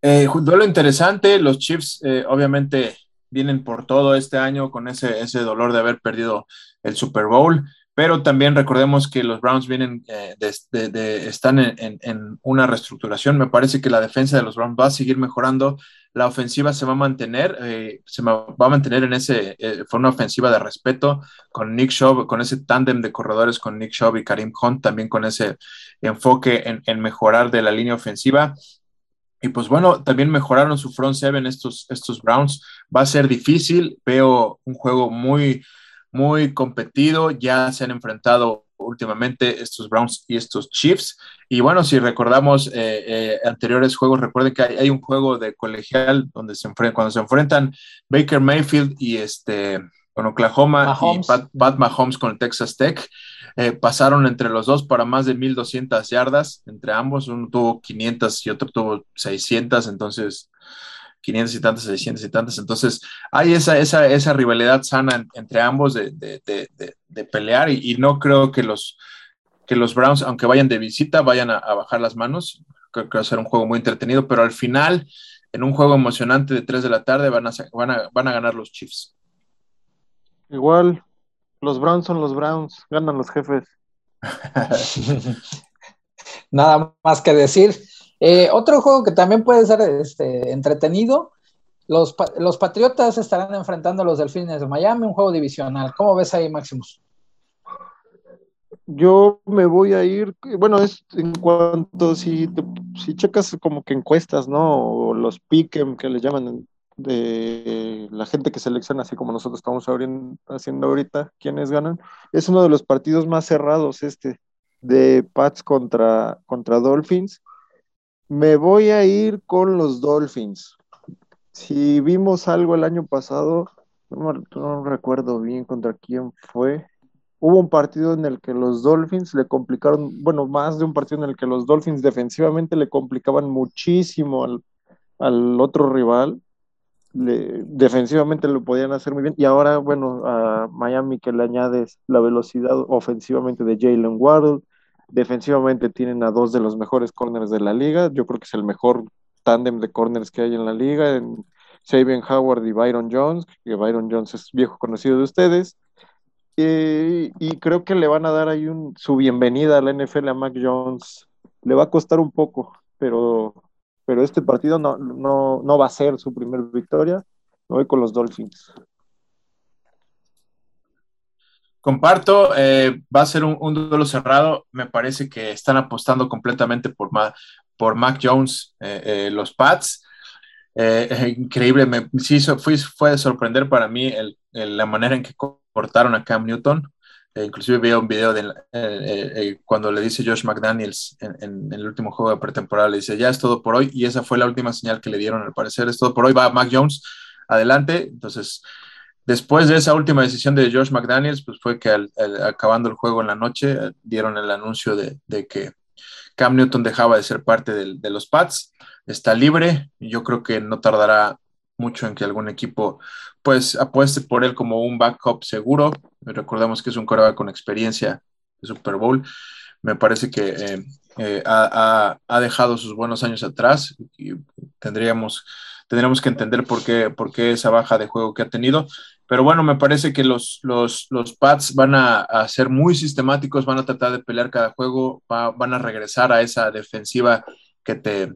Eh, duelo interesante. Los Chiefs, eh, obviamente, vienen por todo este año con ese, ese dolor de haber perdido el Super Bowl pero también recordemos que los Browns vienen eh, están en, una reestructuración. Me parece que la defensa de los Browns va a seguir mejorando, la ofensiva se va a mantener, eh, se va a mantener en ese, eh, fue una ofensiva de respeto con Nick Chubb, con ese tándem de corredores con Nick Chubb y Karim Hunt, también con ese enfoque en, mejorar de la línea ofensiva. Y pues bueno, también mejoraron su front seven estos, estos Browns. Va a ser difícil, veo un juego muy muy competido, ya se han enfrentado últimamente estos Browns y estos Chiefs. Y bueno, si recordamos eh, eh, anteriores juegos, recuerden que hay, un juego de colegial donde se enfrentan, cuando se enfrentan Baker Mayfield y este con Oklahoma y Pat, Mahomes con Texas Tech. Eh, pasaron entre los dos para más de 1200 yardas entre ambos. Uno tuvo 500 y otro tuvo 600. Entonces, 500 y tantas, 600 y tantas. Entonces, hay esa, esa, esa rivalidad sana entre ambos de, de, de, de pelear y, no creo que los, que los Browns, aunque vayan de visita, vayan a, bajar las manos. Creo que va a ser un juego muy entretenido, pero al final, en un juego emocionante de 3 de la tarde, van a, van a, van a ganar los Chiefs. Igual, los Browns son los Browns, ganan los jefes. Nada más que decir. Eh, otro juego que también puede ser este, entretenido, los, los, Patriotas estarán enfrentando a los Delfines de Miami, un juego divisional. ¿Cómo ves ahí, Maximus? Yo me voy a ir, bueno, es en cuanto si, si checas como que encuestas, ¿no? O los pick'em que le llaman de la gente que selecciona, así como nosotros estamos haciendo ahorita, quiénes ganan, es uno de los partidos más cerrados este, de Pats contra, contra Dolphins me voy a ir con los Dolphins. Si vimos algo el año pasado, no, recuerdo bien contra quién fue. Hubo un partido en el que los Dolphins le complicaron, bueno, más de un partido en el que los Dolphins defensivamente le complicaban muchísimo al, otro rival. defensivamente lo podían hacer muy bien. Y ahora, bueno, a Miami que le añades la velocidad ofensivamente de Jalen Waddle, Defensivamente tienen a dos de los mejores corners de la liga. Yo creo que es el mejor tándem de corners que hay en la liga. En Sabian Howard y Byron Jones, que Byron Jones es viejo conocido de ustedes. y creo que le van a dar ahí un, su bienvenida a la NFL a Mac Jones. Le va a costar un poco, pero, pero este partido no, no, no va a ser su primer victoria. Me con los Dolphins. Comparto, eh, va a ser un, duelo cerrado. Me parece que están apostando completamente por, por Mac Jones, eh, eh, los Pats. increíble, me, sí, fue, fue de sorprender para mí la manera en que cortaron a Cam Newton. inclusive vi un video de cuando le dice Josh McDaniels en, en, el último juego de pretemporada, le dice, ya es todo por hoy, y esa fue la última señal que le dieron, al parecer, es todo por hoy, va Mac Jones, adelante. Entonces, Después de esa última decisión de Josh McDaniels, pues fue que acabando el juego en la noche eh, dieron el anuncio de, que, Cam Newton dejaba de ser parte de los Pats, está libre, yo creo que no tardará mucho en que algún equipo pues apueste por él como un backup seguro. Recordemos que es un coreback con experiencia de Super Bowl. Me parece que eh, eh, ha, dejado sus buenos años atrás y tendríamos, tendríamos que entender por qué, por qué esa baja de juego que ha tenido. Pero bueno, me parece que los, los, los Pats van a, ser muy sistemáticos, van a tratar de pelear cada juego, van a regresar a esa defensiva que te,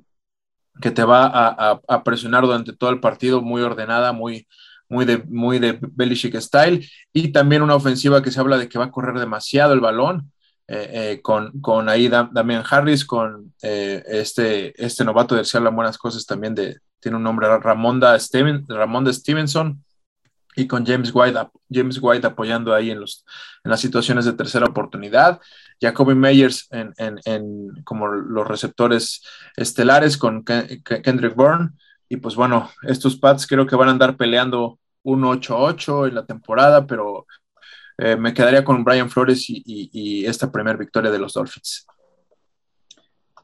que te va a, presionar durante todo el partido, muy ordenada, muy, muy de, muy de Belichick style, y también una ofensiva que se habla de que va a correr demasiado el balón, eh, eh, con, con, ahí Damian Harris, con eh, este, este novato de se hablan buenas cosas también de, tiene un nombre, Ramonda, Ramonda Stevenson, y con James White, James White apoyando ahí en, los, en las situaciones de tercera oportunidad. Jacoby Meyers en, en, como los receptores estelares con Kendrick Bourne. Y pues bueno, estos Pats creo que van a andar peleando 1-8-8 en la temporada, pero eh, me quedaría con Brian Flores y, esta primera victoria de los Dolphins.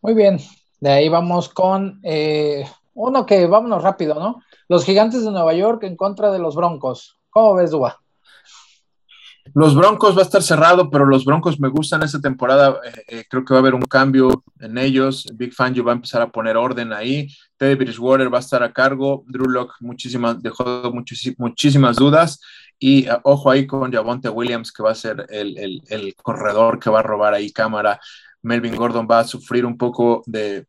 Muy bien, de ahí vamos con eh, uno que vámonos rápido, ¿no? Los gigantes de Nueva York en contra de los Broncos. ¿Cómo ves, Duba? Los Broncos va a estar cerrado, pero los Broncos me gustan esta temporada. Eh, eh, creo que va a haber un cambio en ellos. Big Fangio va a empezar a poner orden ahí. Teddy Bridgewater va a estar a cargo. Drew Locke muchísimas, dejó muchísimas dudas. Y uh, ojo ahí con Javonte Williams, que va a ser el, corredor que va a robar ahí cámara. Melvin Gordon va a sufrir un poco de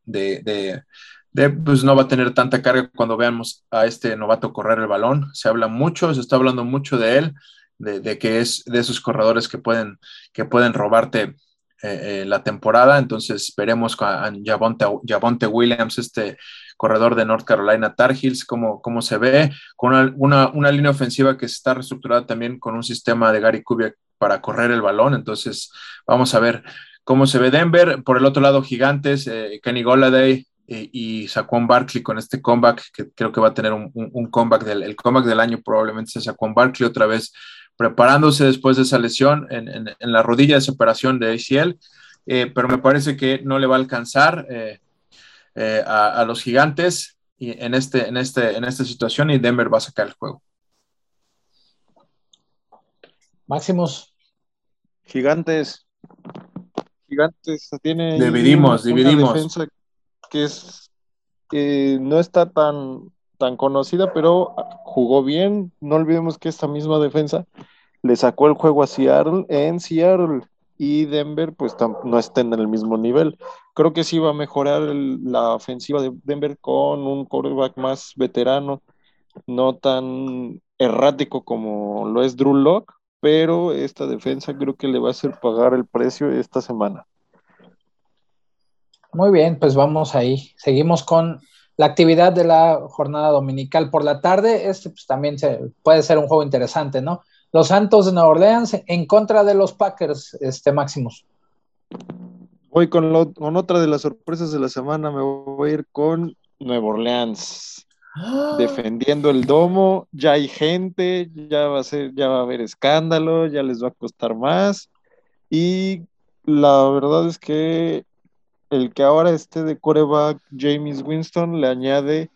pues no va a tener tanta carga cuando veamos a este novato correr el balón. Se habla mucho, se está hablando mucho de él, de, que es de esos corredores que pueden, que pueden robarte eh, eh, la temporada. Entonces veremos a Javonte, Williams, este corredor de North Carolina Tar Heels, cómo, cómo se ve, con una, una, línea ofensiva que está reestructurada también con un sistema de Gary Kubiak para correr el balón. Entonces vamos a ver cómo se ve Denver. Por el otro lado, Gigantes, eh, Kenny Goladay, eh, y Saquon Barkley con este comeback, que creo que va a tener un, comeback del el comeback del año, probablemente sea Saquon Barkley otra vez preparándose después de esa lesión en, la rodilla de esa operación de ACL, eh, pero me parece que no le va a alcanzar eh, a, los gigantes y en, este, en, este, en esta situación y Denver va a sacar el juego. Máximos. Gigantes. Gigantes tiene. Dividimos, dividimos que es no está tan, tan conocida, pero jugó bien. No olvidemos que esta misma defensa le sacó el juego a Seattle en Seattle y Denver pues no está en el mismo nivel. Creo que sí va a mejorar la ofensiva de Denver con un quarterback más veterano, no tan errático como lo es Drew Locke, pero esta defensa creo que le va a hacer pagar el precio esta semana. Muy bien, pues vamos ahí. Seguimos con la actividad de la jornada dominical por la tarde. Este pues, también se, puede ser un juego interesante, ¿no? Los Santos de Nueva Orleans en contra de los Packers, este Máximos. Voy con, con otra de las sorpresas de la semana, me voy a ir con Nueva Orleans. ¡Ah! Defendiendo el domo, ya hay gente, ya va a ser, ya va a haber escándalo, ya les va a costar más. Y la verdad es que el que ahora esté de coreback James Winston le añade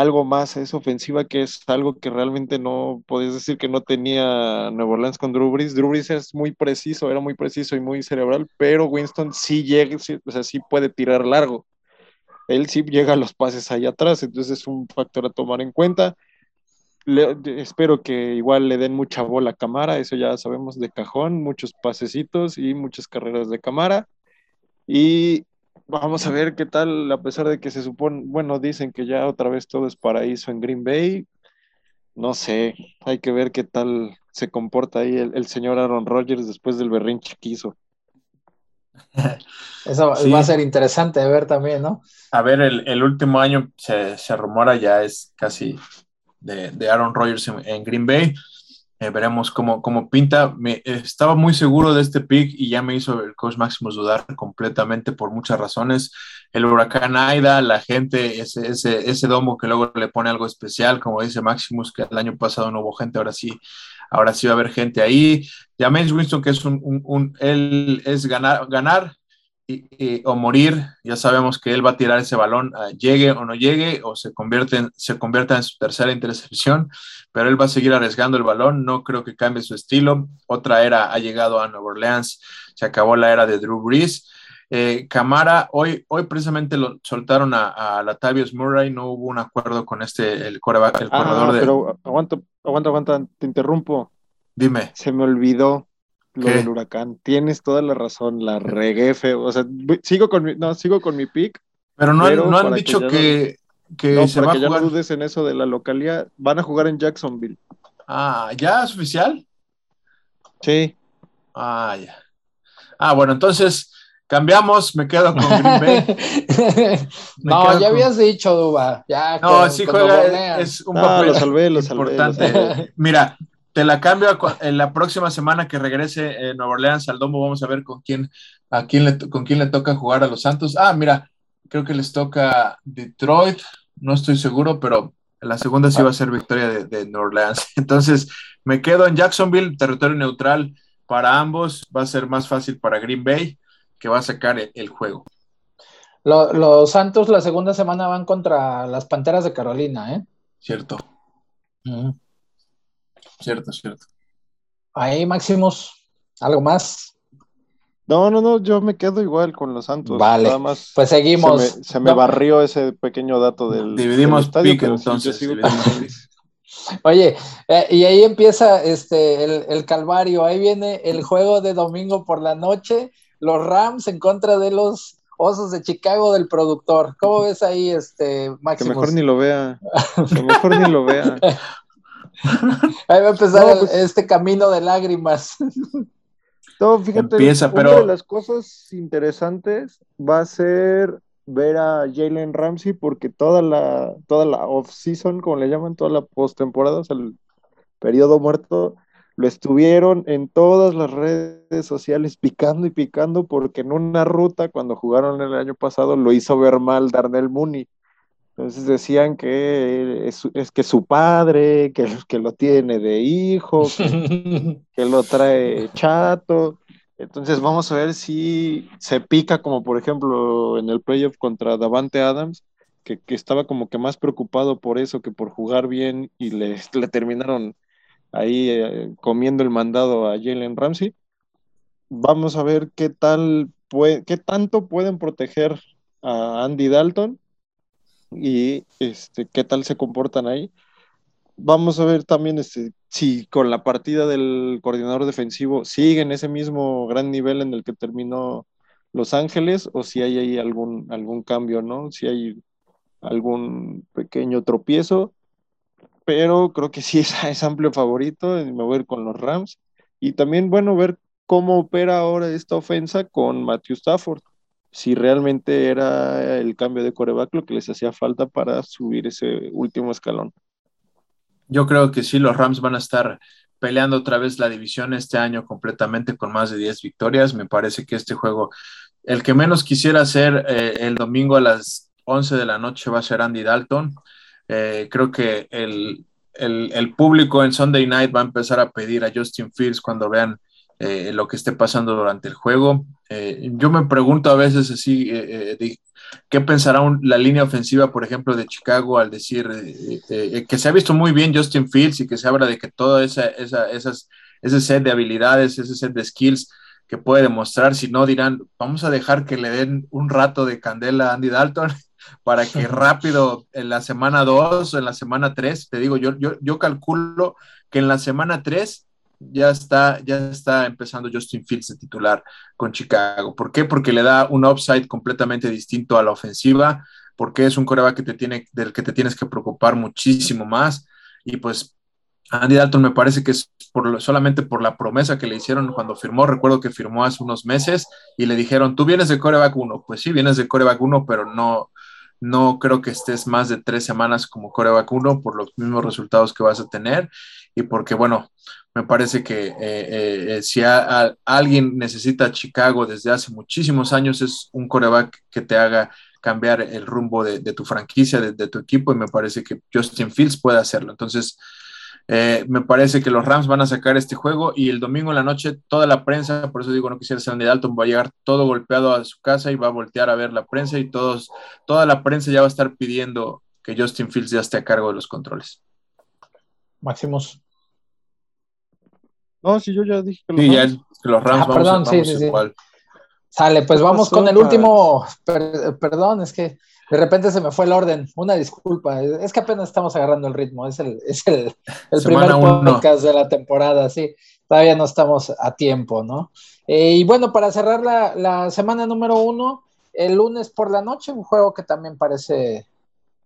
algo más a esa ofensiva que es algo que realmente no podías decir que no tenía Nuevo Orleans con Drew Brees. Drew Brees es muy preciso, era muy preciso y muy cerebral, pero Winston sí llega, o sea, sí puede tirar largo. Él sí llega a los pases allá atrás, entonces es un factor a tomar en cuenta. espero que igual le den mucha bola a Camara, eso ya sabemos de cajón, muchos pasecitos y muchas carreras de Camara. Y vamos a ver qué tal, a pesar de que se supone, bueno, dicen que ya otra vez todo es paraíso en Green Bay. No sé, hay que ver qué tal se comporta ahí el, señor Aaron Rodgers después del berrinche que hizo. Eso va a ser interesante de ver también, ¿no? A ver, el, último año se, rumora ya es casi de, Aaron Rodgers en Green Bay. Eh, veremos cómo, cómo pinta. Me, estaba muy seguro de este pick y ya me hizo el coach Maximus dudar completamente por muchas razones. El huracán Aida, la gente, ese, ese, ese domo que luego le pone algo especial, como dice Maximus, que el año pasado no hubo gente, ahora sí, ahora sí va a haber gente ahí. James Winston, que es un, un, él es ganar, ganar o morir. Ya sabemos que él va a tirar ese balón, llegue o no llegue, o se, convierte en, se convierta en su tercera intercepción, pero él va a seguir arriesgando el balón. No creo que cambie su estilo. Otra era ha llegado a Nueva Orleans, se acabó la era de Drew Brees. Eh, Camara, hoy, hoy precisamente lo soltaron a, Latavius Murray, no hubo un acuerdo con este, el, coreback, el ah, corredor de. Pero aguanta, aguanta, aguanta, te interrumpo. Dime. Se me olvidó lo del huracán. Tienes toda la razón, la regué feo. O sea, sigo con mi, no, sigo con mi pick. Pero no, no han dicho que, que, se va a jugar. ya no dudes en eso de la localidad. Van a jugar en Jacksonville. Ah, ¿ya es oficial? Sí. Ah, ya. Ah, bueno, entonces cambiamos, me quedo con Green Bay. no, ya habías dicho, Duba. Ya, no, sí juega, es un papel lo salvé, lo salvé, importante. Mira, te la cambio en la próxima semana que regrese en Nueva Orleans al Domo. Vamos a ver con quién, a quién le, con quién le toca jugar a los Santos. Ah, mira, creo que les toca Detroit. No estoy seguro, pero la segunda sí va a ser victoria de, de Nueva Orleans. Entonces, me quedo en Jacksonville, territorio neutral para ambos. Va a ser más fácil para Green Bay, que va a sacar el, juego. los Santos la segunda semana van contra las Panteras de Carolina, ¿eh? Cierto. Cierto, cierto. Ahí, Máximos, ¿algo más? No, no, no, yo me quedo igual con los Santos. Vale, pues seguimos. Se me, barrió ese pequeño dato del. Dividimos pick, entonces. Oye, eh, y ahí empieza este el, el, calvario. Ahí viene el juego de domingo por la noche. Los Rams en contra de los Osos de Chicago del productor. ¿Cómo ves ahí, este Máximo? Que mejor ni lo vea. Que mejor ni lo vea. Ahí va a empezar pues, este camino de lágrimas. No, fíjate, una de las cosas interesantes va a ser ver a Jalen Ramsey porque toda la, toda la off-season, como le llaman, toda la postemporada, o sea, el periodo muerto, lo estuvieron en todas las redes sociales picando y picando porque en una ruta, cuando jugaron el año pasado, lo hizo ver mal Darnell Mooney. Entonces decían que es, que su padre, que, que lo tiene de hijo, que, lo trae chato. Entonces vamos a ver si se pica como por ejemplo en el playoff contra Davante Adams, que, estaba como que más preocupado por eso que por jugar bien y le, le terminaron ahí eh, comiendo el mandado a Jalen Ramsey. Vamos a ver qué tal, puede, qué tanto pueden proteger a Andy Dalton y este, qué tal se comportan ahí. Vamos a ver también este, si con la partida del coordinador defensivo sigue en ese mismo gran nivel en el que terminó Los Ángeles o si hay ahí algún, algún cambio, ¿no? Si hay algún pequeño tropiezo, pero creo que sí es, es amplio favorito me voy a ir con los Rams. Y también, bueno, ver cómo opera ahora esta ofensa con Matthew Stafford si realmente era el cambio de coreback lo que les hacía falta para subir ese último escalón. Yo creo que sí, los Rams van a estar peleando otra vez la división este año completamente con más de 10 victorias. Me parece que este juego, el que menos quisiera hacer eh, el domingo a las 11 de la noche va a ser Andy Dalton. Eh, creo que el, el, público en Sunday Night va a empezar a pedir a Justin Fields cuando vean eh, lo que esté pasando durante el juego. Eh, yo me pregunto a veces así, eh, ¿qué pensará la línea ofensiva, por ejemplo, de Chicago al decir que se ha visto muy bien Justin Fields y que se habla de que todo esa, esas, ese set de habilidades, ese set de skills que puede demostrar, si no dirán, vamos a dejar que le den un rato de candela a Andy Dalton para que rápido en la semana 2 o en la semana 3, te digo, yo, yo, yo calculo que en la semana 3 ya está, ya está empezando Justin Fields de titular con Chicago. ¿Por qué? Porque le da un upside completamente distinto a la ofensiva, porque es un coreback que te tiene, del que te tienes que preocupar muchísimo más. Y pues Andy Dalton me parece que es por, solamente por la promesa que le hicieron cuando firmó. Recuerdo que firmó hace unos meses y le dijeron, tú vienes de coreback 1. Pues sí, vienes de coreback 1, pero no, no creo que estés más de tres semanas como coreback 1 por los mismos resultados que vas a tener y porque, bueno, me parece que eh, eh, si alguien necesita Chicago desde hace muchísimos años es un coreback que te haga cambiar el rumbo de, tu franquicia, de, tu equipo, y me parece que Justin Fields puede hacerlo. Entonces, Eh, me parece que los Rams van a sacar este juego y el domingo en la noche toda la prensa, por eso digo no quisiera ser Andy Dalton, va a llegar todo golpeado a su casa y va a voltear a ver la prensa y todos, toda la prensa ya va a estar pidiendo que Justin Fields ya esté a cargo de los controles. Máximos. No, si yo ya dije que los, sí, Rams, ya, los Rams ah, vamos, perdón, vamos sí, sí, igual. Sale, pues vamos con el último. Per, perdón, es que de repente se me fue el orden. Una disculpa. Es que apenas estamos agarrando el ritmo. Es el, es el, el primer podcast de la temporada, sí. Todavía no estamos a tiempo, ¿no? Eh, y bueno, para cerrar la, la, semana número uno, el lunes por la noche, un juego que también parece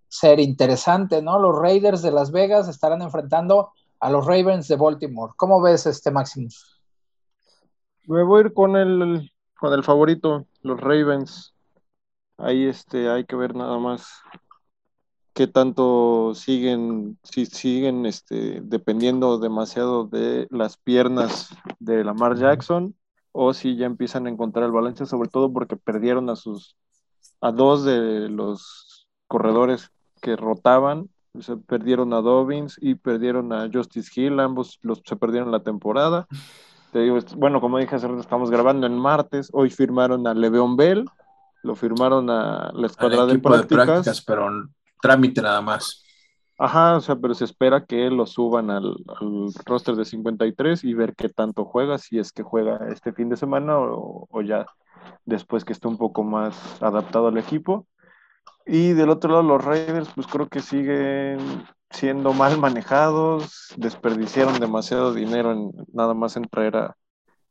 ser interesante, ¿no? Los Raiders de Las Vegas estarán enfrentando a los Ravens de Baltimore. ¿Cómo ves este Maximus? Me voy a ir con el con el favorito, los Ravens. Ahí este, hay que ver nada más qué tanto siguen, si siguen este, dependiendo demasiado de las piernas de Lamar Jackson o si ya empiezan a encontrar el balance, sobre todo porque perdieron a sus a dos de los corredores que rotaban, se perdieron a Dobbins y perdieron a Justice Hill, ambos los, se perdieron la temporada. Te digo, bueno, como dije hace estamos grabando en martes. Hoy firmaron a Le'Veon Bell, lo firmaron a la escuadra de prácticas. Pero trámite nada más. Ajá, o sea, pero se espera que lo suban al, al, roster de 53 y ver qué tanto juega, si es que juega este fin de semana o, o ya después que esté un poco más adaptado al equipo. Y del otro lado, los Raiders, pues creo que siguen siendo mal manejados, desperdiciaron demasiado dinero en nada más en traer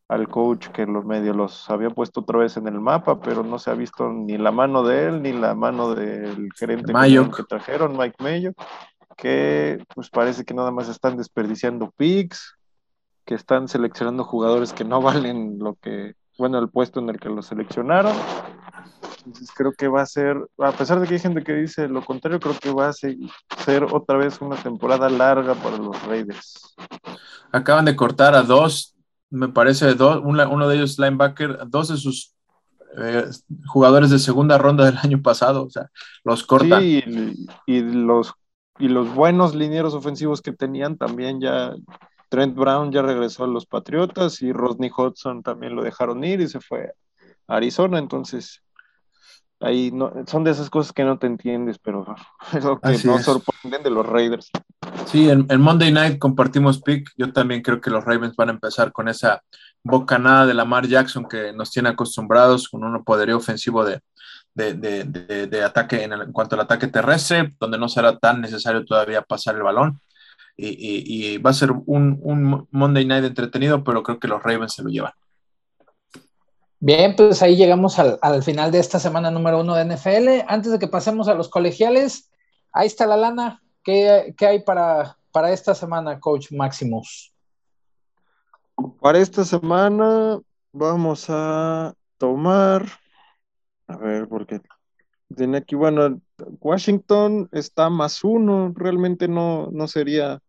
al coach que los medios los había puesto otra vez en el mapa, pero no se ha visto ni la mano de él ni la mano del gerente que trajeron, Mike Mayo, que pues parece que nada más están desperdiciando picks, que están seleccionando jugadores que no valen lo que, bueno, el puesto en el que los seleccionaron entonces creo que va a ser, a pesar de que hay gente que dice lo contrario, creo que va a ser otra vez una temporada larga para los Raiders. Acaban de cortar a dos, me parece, dos, uno de ellos linebacker, dos de sus eh, jugadores de segunda ronda del año pasado, o sea, los cortan. Sí, y, los, y los buenos linieros ofensivos que tenían también ya Trent Brown ya regresó a los Patriotas y Rodney Hudson también lo dejaron ir y se fue a Arizona, entonces ahí no, son de esas cosas que no te entiendes, pero es lo que nos sorprenden de los Raiders. Sí, en, Monday Night compartimos pick. Yo también creo que los Ravens van a empezar con esa bocanada de Lamar Jackson que nos tiene acostumbrados, con un poderío ofensivo de, de, ataque en, cuanto al ataque terrestre, donde no será tan necesario todavía pasar el balón. Y, va a ser un, un Monday Night entretenido, pero creo que los Ravens se lo llevan. Bien, pues ahí llegamos al, final de esta semana número uno de NFL. Antes de que pasemos a los colegiales, ahí está la lana. ¿Qué, hay para, para esta semana, Coach Maximus? Para esta semana vamos a tomar, a ver, porque tiene aquí, bueno, Washington está más uno, realmente no, no sería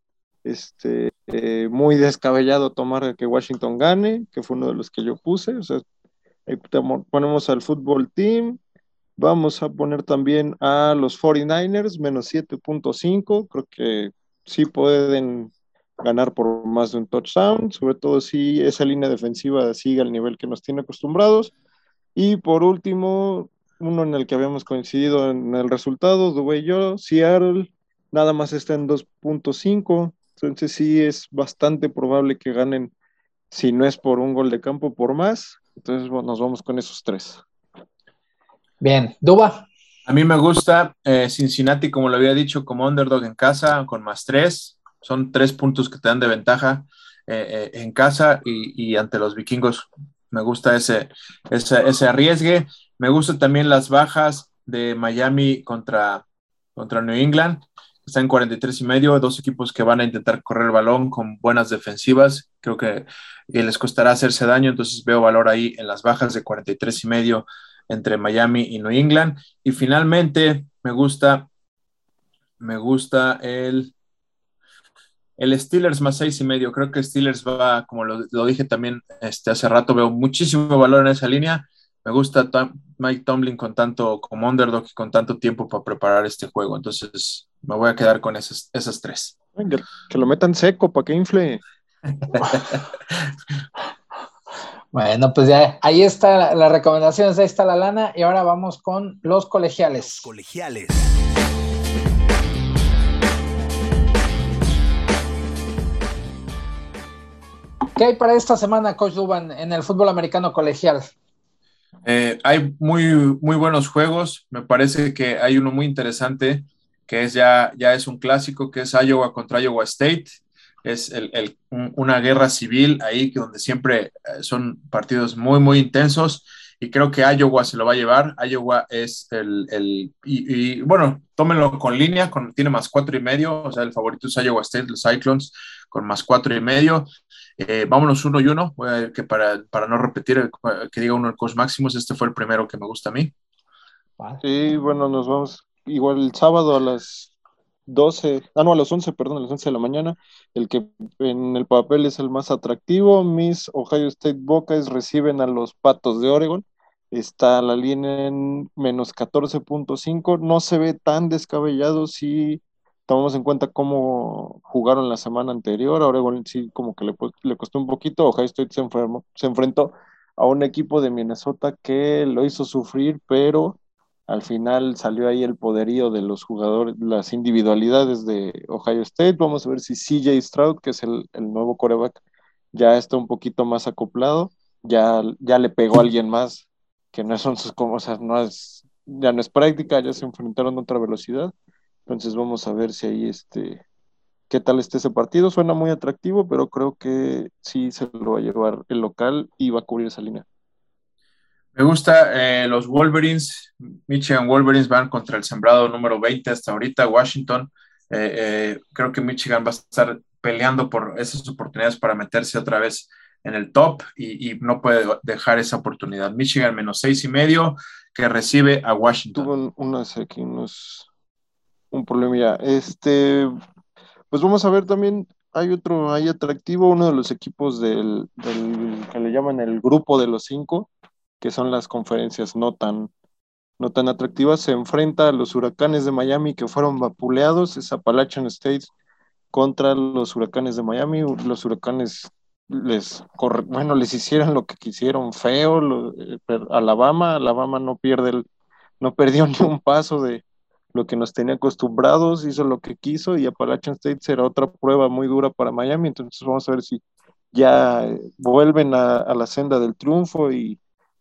este, eh, muy descabellado tomar que Washington gane, que fue uno de los que yo puse, o sea, Ahí ponemos al fútbol team. Vamos a poner también a los 49ers, menos 7.5. Creo que sí pueden ganar por más de un touchdown, sobre todo si esa línea defensiva sigue al nivel que nos tiene acostumbrados. Y por último, uno en el que habíamos coincidido en el resultado, Dubé y yo, Seattle, nada más está en 2.5. Entonces sí es bastante probable que ganen, si no es por un gol de campo, por más. Entonces nos vamos con esos tres. Bien, Duba. A mí me gusta eh, Cincinnati, como lo había dicho, como underdog en casa, con más tres. Son tres puntos que te dan de ventaja eh, eh, en casa y, ante los vikingos. Me gusta ese, ese, ese, arriesgue. Me gustan también las bajas de Miami contra, contra New England. Está en 43 y medio, dos equipos que van a intentar correr el balón con buenas defensivas. Creo que y les costará hacerse daño, entonces veo valor ahí en las bajas de 43 y medio entre Miami y New England. Y finalmente me gusta, me gusta el, el Steelers más seis y medio. Creo que Steelers va, como lo, dije también este, hace rato, veo muchísimo valor en esa línea. Me gusta Mike Tomlin con tanto como underdog y con tanto tiempo para preparar este juego. Entonces me voy a quedar con esas, esas tres. Que lo metan seco para que infle. bueno, pues ya ahí está las recomendaciones, ahí está la lana y ahora vamos con los colegiales. colegiales. ¿Qué hay para esta semana, Coach Duban, en el fútbol americano colegial? Eh, hay muy, muy buenos juegos. Me parece que hay uno muy interesante que es ya, ya es un clásico, que es Iowa contra Iowa State. Es el, el, una guerra civil ahí que donde siempre eh, son partidos muy, muy intensos y creo que Iowa se lo va a llevar. Iowa es el, el y, y, bueno, tómenlo con línea, con, tiene más cuatro y medio, o sea, el favorito es Iowa State, los Cyclones, con más cuatro y medio. Eh, vámonos uno y uno, que para, para no repetir, que diga uno el coach máximos, este fue el primero que me gusta a mí. Sí, bueno, nos vamos igual el sábado a las 12, ah, no, a las 11, perdón, a las 11 de la mañana, el que en el papel es el más atractivo, mis Ohio State Buckeyes reciben a los Patos de Oregon, está la línea en menos 14.5, no se ve tan descabellado si tomamos en cuenta cómo jugaron la semana anterior, a Oregon sí como que le, le costó un poquito, Ohio State se, enfermó, se enfrentó a un equipo de Minnesota que lo hizo sufrir, pero al final salió ahí el poderío de los jugadores, las individualidades de Ohio State. Vamos a ver si CJ Stroud, que es el, el nuevo coreback, ya está un poquito más acoplado, ya, ya le pegó a alguien más, que no son sus sea, no es, ya no es práctica, ya se enfrentaron a otra velocidad. Entonces vamos a ver si ahí este, qué tal está ese partido. Suena muy atractivo, pero creo que sí se lo va a llevar el local y va a cubrir esa línea. Me gusta eh, los Wolverines, Michigan Wolverines van contra el sembrado número 20 hasta ahorita, Washington. Eh, eh, creo que Michigan va a estar peleando por esas oportunidades para meterse otra vez en el top y, no puede dejar esa oportunidad. Michigan menos seis y medio que recibe a Washington. Tuvo unas aquí, unos, un problema. Este, pues vamos a ver también, hay otro, hay atractivo, uno de los equipos del que le llaman el grupo de los cinco, que son las conferencias no tan, no tan atractivas, se enfrenta a los huracanes de Miami que fueron vapuleados, es Appalachian State contra los huracanes de Miami, los huracanes les bueno, les hicieron lo que quisieron feo, eh, Alabama, Alabama no pierde el, no perdió ni un paso de lo que nos tenía acostumbrados, hizo lo que quiso y Appalachian State será otra prueba muy dura para Miami, entonces vamos a ver si ya eh, vuelven a, a la senda del triunfo y,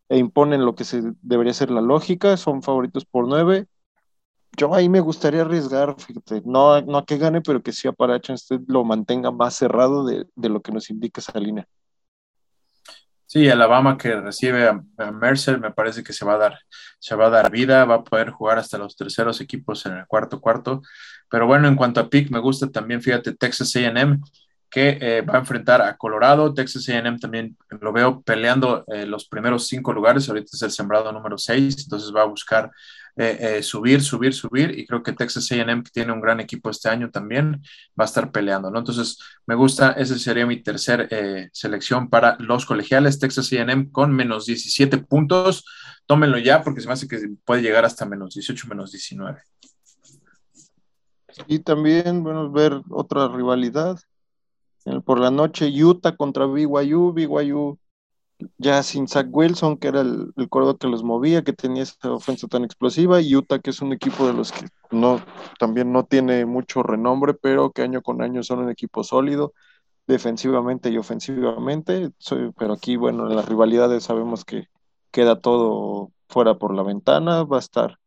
e imponen lo que se debería ser la lógica, son favoritos por nueve. Yo ahí me gustaría arriesgar, fíjate, no, no a que gane, pero que sí Appalachian State lo mantenga más cerrado de, de, lo que nos indica esa línea. Sí, Alabama que recibe a, a, Mercer me parece que se va a dar, se va a dar vida, va a poder jugar hasta los terceros equipos en el cuarto cuarto. Pero bueno, en cuanto a pick, me gusta también, fíjate, Texas AM, que eh, va a enfrentar a Colorado. Texas AM también lo veo peleando eh, los primeros cinco lugares. Ahorita es el sembrado número seis, entonces va a buscar eh, subir, subir, subir. Y creo que Texas AM, que tiene un gran equipo este año también, va a estar peleando. ¿no? Entonces, me gusta, esa sería mi tercer selección para los colegiales. Texas AM con menos 17 puntos. Tómenlo ya porque se me hace que puede llegar hasta menos 18, menos 19. Y también, bueno, ver otra rivalidad por la noche Utah contra BYU, BYU ya sin Zach Wilson, que era el, el corredor que los movía, que tenía esa ofensa tan explosiva, y Utah, que es un equipo de los que no, también no tiene mucho renombre, pero que año con año son un equipo sólido, defensivamente y ofensivamente, pero aquí, bueno, en las rivalidades sabemos que queda todo fuera por la ventana, va a estar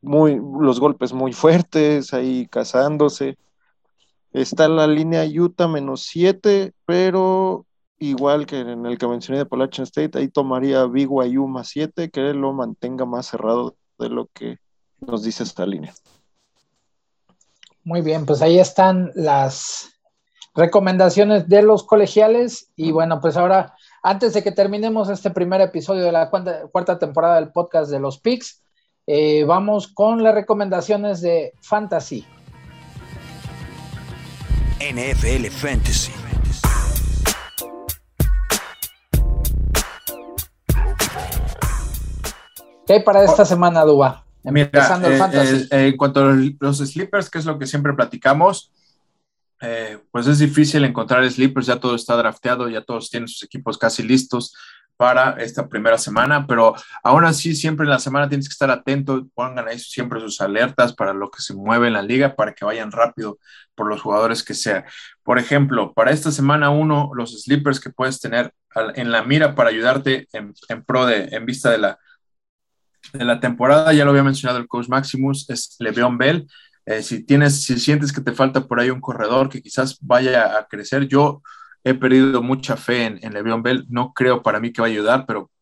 muy, los golpes muy fuertes, ahí cazándose, Está la línea Utah menos 7, pero igual que en el que mencioné de Appalachian State, ahí tomaría BYU más 7, que lo mantenga más cerrado de lo que nos dice esta línea. Muy bien, pues ahí están las recomendaciones de los colegiales y bueno, pues ahora, antes de que terminemos este primer episodio de la cuarta, temporada del podcast de los PICS, eh, vamos con las recomendaciones de Fantasy. NFL Fantasy. ¿Qué hay para esta semana, Duba? Empezando Mira, el eh, fantasy. Eh, en cuanto a los sleepers, que es lo que siempre platicamos, eh, pues es difícil encontrar sleepers, ya todo está drafteado, ya todos tienen sus equipos casi listos para esta primera semana, pero aún así siempre en la semana tienes que estar atento, pongan ahí siempre sus alertas para lo que se mueve en la liga, para que vayan rápido por los jugadores que sea. Por ejemplo, para esta semana uno, los sleepers que puedes tener en la mira para ayudarte en, pro de, en vista de la, de la temporada, ya lo había mencionado el coach Maximus, es Le'Veon Bell. Eh, si tienes, si sientes que te falta por ahí un corredor que quizás vaya a crecer, yo he perdido mucha fe en, en Le'Veon Bell. No creo para mí que va a ayudar, pero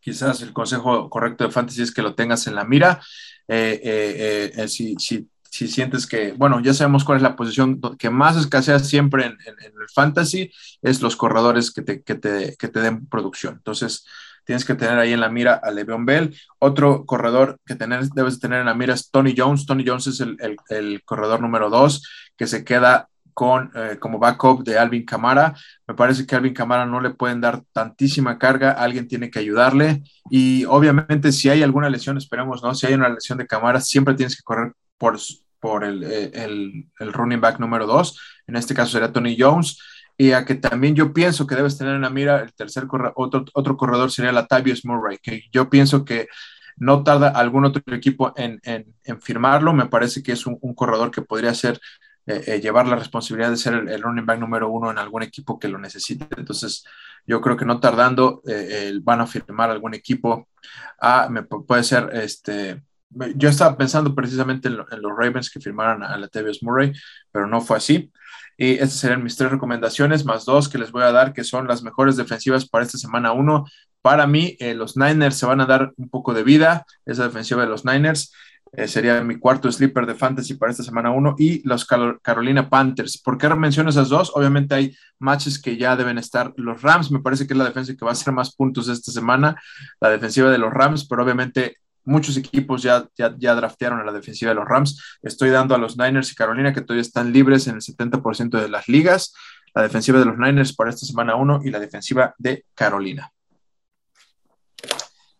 quizás el consejo correcto de fantasy es que lo tengas en la mira. Eh, eh, eh, si, si, si, sientes que, bueno, ya sabemos cuál es la posición que más escasea siempre en, el fantasy, es los corredores que te, que te, que te den producción. Entonces, tienes que tener ahí en la mira a Le'Veon Bell. Otro corredor que tener, debes tener en la mira es Tony Jones. Tony Jones es el, el, el corredor número dos que se queda con, eh, como backup de Alvin Camara. Me parece que Alvin Camara no le pueden dar tantísima carga, alguien tiene que ayudarle y obviamente si hay alguna lesión, esperemos, ¿no? Si hay una lesión de Camara, siempre tienes que correr por, por el, eh, el, el running back número dos, en este caso sería Tony Jones. Y a que también yo pienso que debes tener en la mira el tercer otro, otro corredor sería Latavius Murray, que yo pienso que no tarda algún otro equipo en, en, firmarlo. Me parece que es un, corredor que podría ser eh, eh, llevar la responsabilidad de ser el, running back número uno en algún equipo que lo necesite. Entonces, yo creo que no tardando eh, van a firmar algún equipo. Ah, me puede ser este. Yo estaba pensando precisamente en, los Ravens que firmaran a Latavius Murray, pero no fue así. Y estas serían mis tres recomendaciones, más dos que les voy a dar, que son las mejores defensivas para esta semana uno. Para mí, los Niners se van a dar un poco de vida, esa defensiva de los Niners. Eh, sería mi cuarto sleeper de fantasy para esta semana 1, y los Carolina Panthers. ¿Por qué menciono esas dos? Obviamente hay matches que ya deben estar. Los Rams, me parece que es la defensa que va a hacer más puntos esta semana, la defensiva de los Rams, pero obviamente muchos equipos ya, ya, ya draftearon a la defensiva de los Rams. Estoy dando a los Niners y Carolina que todavía están libres en el 70% de las ligas. La defensiva de los Niners para esta semana 1 y la defensiva de Carolina.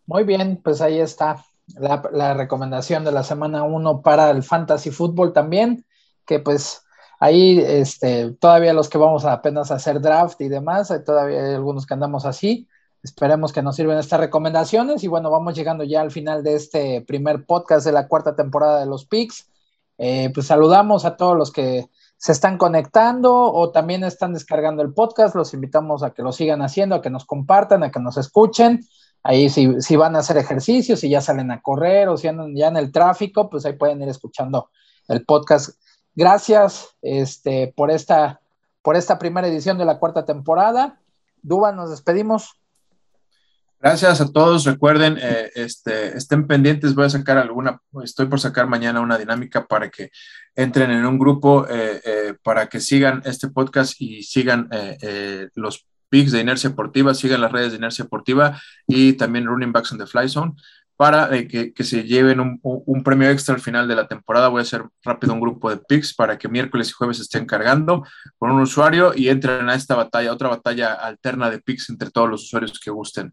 Muy bien, pues ahí está la, recomendación de la semana 1 para el fantasy fútbol también, que pues ahí este, todavía los que vamos a apenas hacer draft y demás, todavía hay algunos que andamos así. Esperemos que nos sirven estas recomendaciones y bueno, vamos llegando ya al final de este primer podcast de la cuarta temporada de los Picks. Eh, pues saludamos a todos los que se están conectando o también están descargando el podcast. Los invitamos a que lo sigan haciendo, a que nos compartan, a que nos escuchen. Ahí si, si, van a hacer ejercicio, si ya salen a correr o si andan ya en el tráfico, pues ahí pueden ir escuchando el podcast. Gracias este, por, esta, por esta primera edición de la cuarta temporada. Duba, nos despedimos. Gracias a todos. Recuerden, eh, este, estén pendientes. Voy a sacar alguna, estoy por sacar mañana una dinámica para que entren en un grupo, eh, eh, para que sigan este podcast y sigan los de Inercia Deportiva, sigan las redes de Inercia Deportiva y también Running Backs on the Fly Zone para eh, que, se lleven un, premio extra al final de la temporada. Voy a hacer rápido un grupo de picks para que miércoles y jueves estén cargando con un usuario y entren a esta batalla, otra batalla alterna de picks entre todos los usuarios que gusten.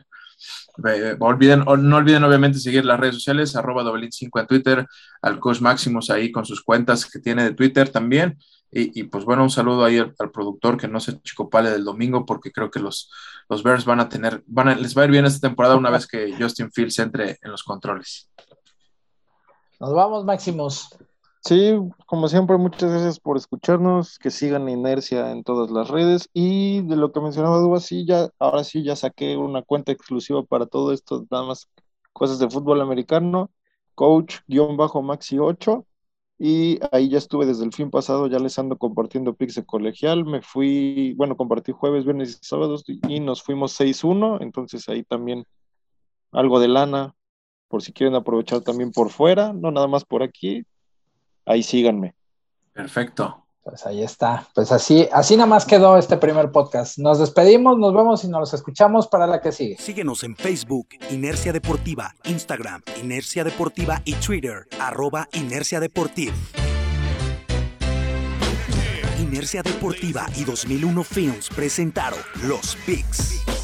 Eh, no olviden obviamente seguir las redes sociales, arroba 5 en Twitter, al Coach Máximos ahí con sus cuentas que tiene de Twitter también. Y, pues bueno, un saludo ahí al, productor que no se chicopale del domingo porque creo que los, los Bears van a tener, van a, les va a ir bien esta temporada una vez que Justin Fields entre en los controles. Nos vamos, Máximos. Sí, como siempre, muchas gracias por escucharnos, que sigan inercia en todas las redes y de lo que mencionaba Duba, sí, ya, ahora sí ya saqué una cuenta exclusiva para todo esto, nada más cosas de fútbol americano, coach-maxi8 y ahí ya estuve desde el fin pasado, ya les ando compartiendo pics colegial. Me fui, bueno, compartí jueves, viernes y sábados y nos fuimos 6-1. Entonces ahí también algo de lana, por si quieren aprovechar también por fuera, no nada más por aquí. Ahí síganme. Perfecto. Pues ahí está. Pues así, así nada más quedó este primer podcast. Nos despedimos, nos vemos y nos escuchamos para la que sigue. Síguenos en Facebook, Inercia Deportiva, Instagram, Inercia Deportiva y Twitter, arroba Inercia Deportiva. Inercia Deportiva y 2001 Films presentaron Los Pics.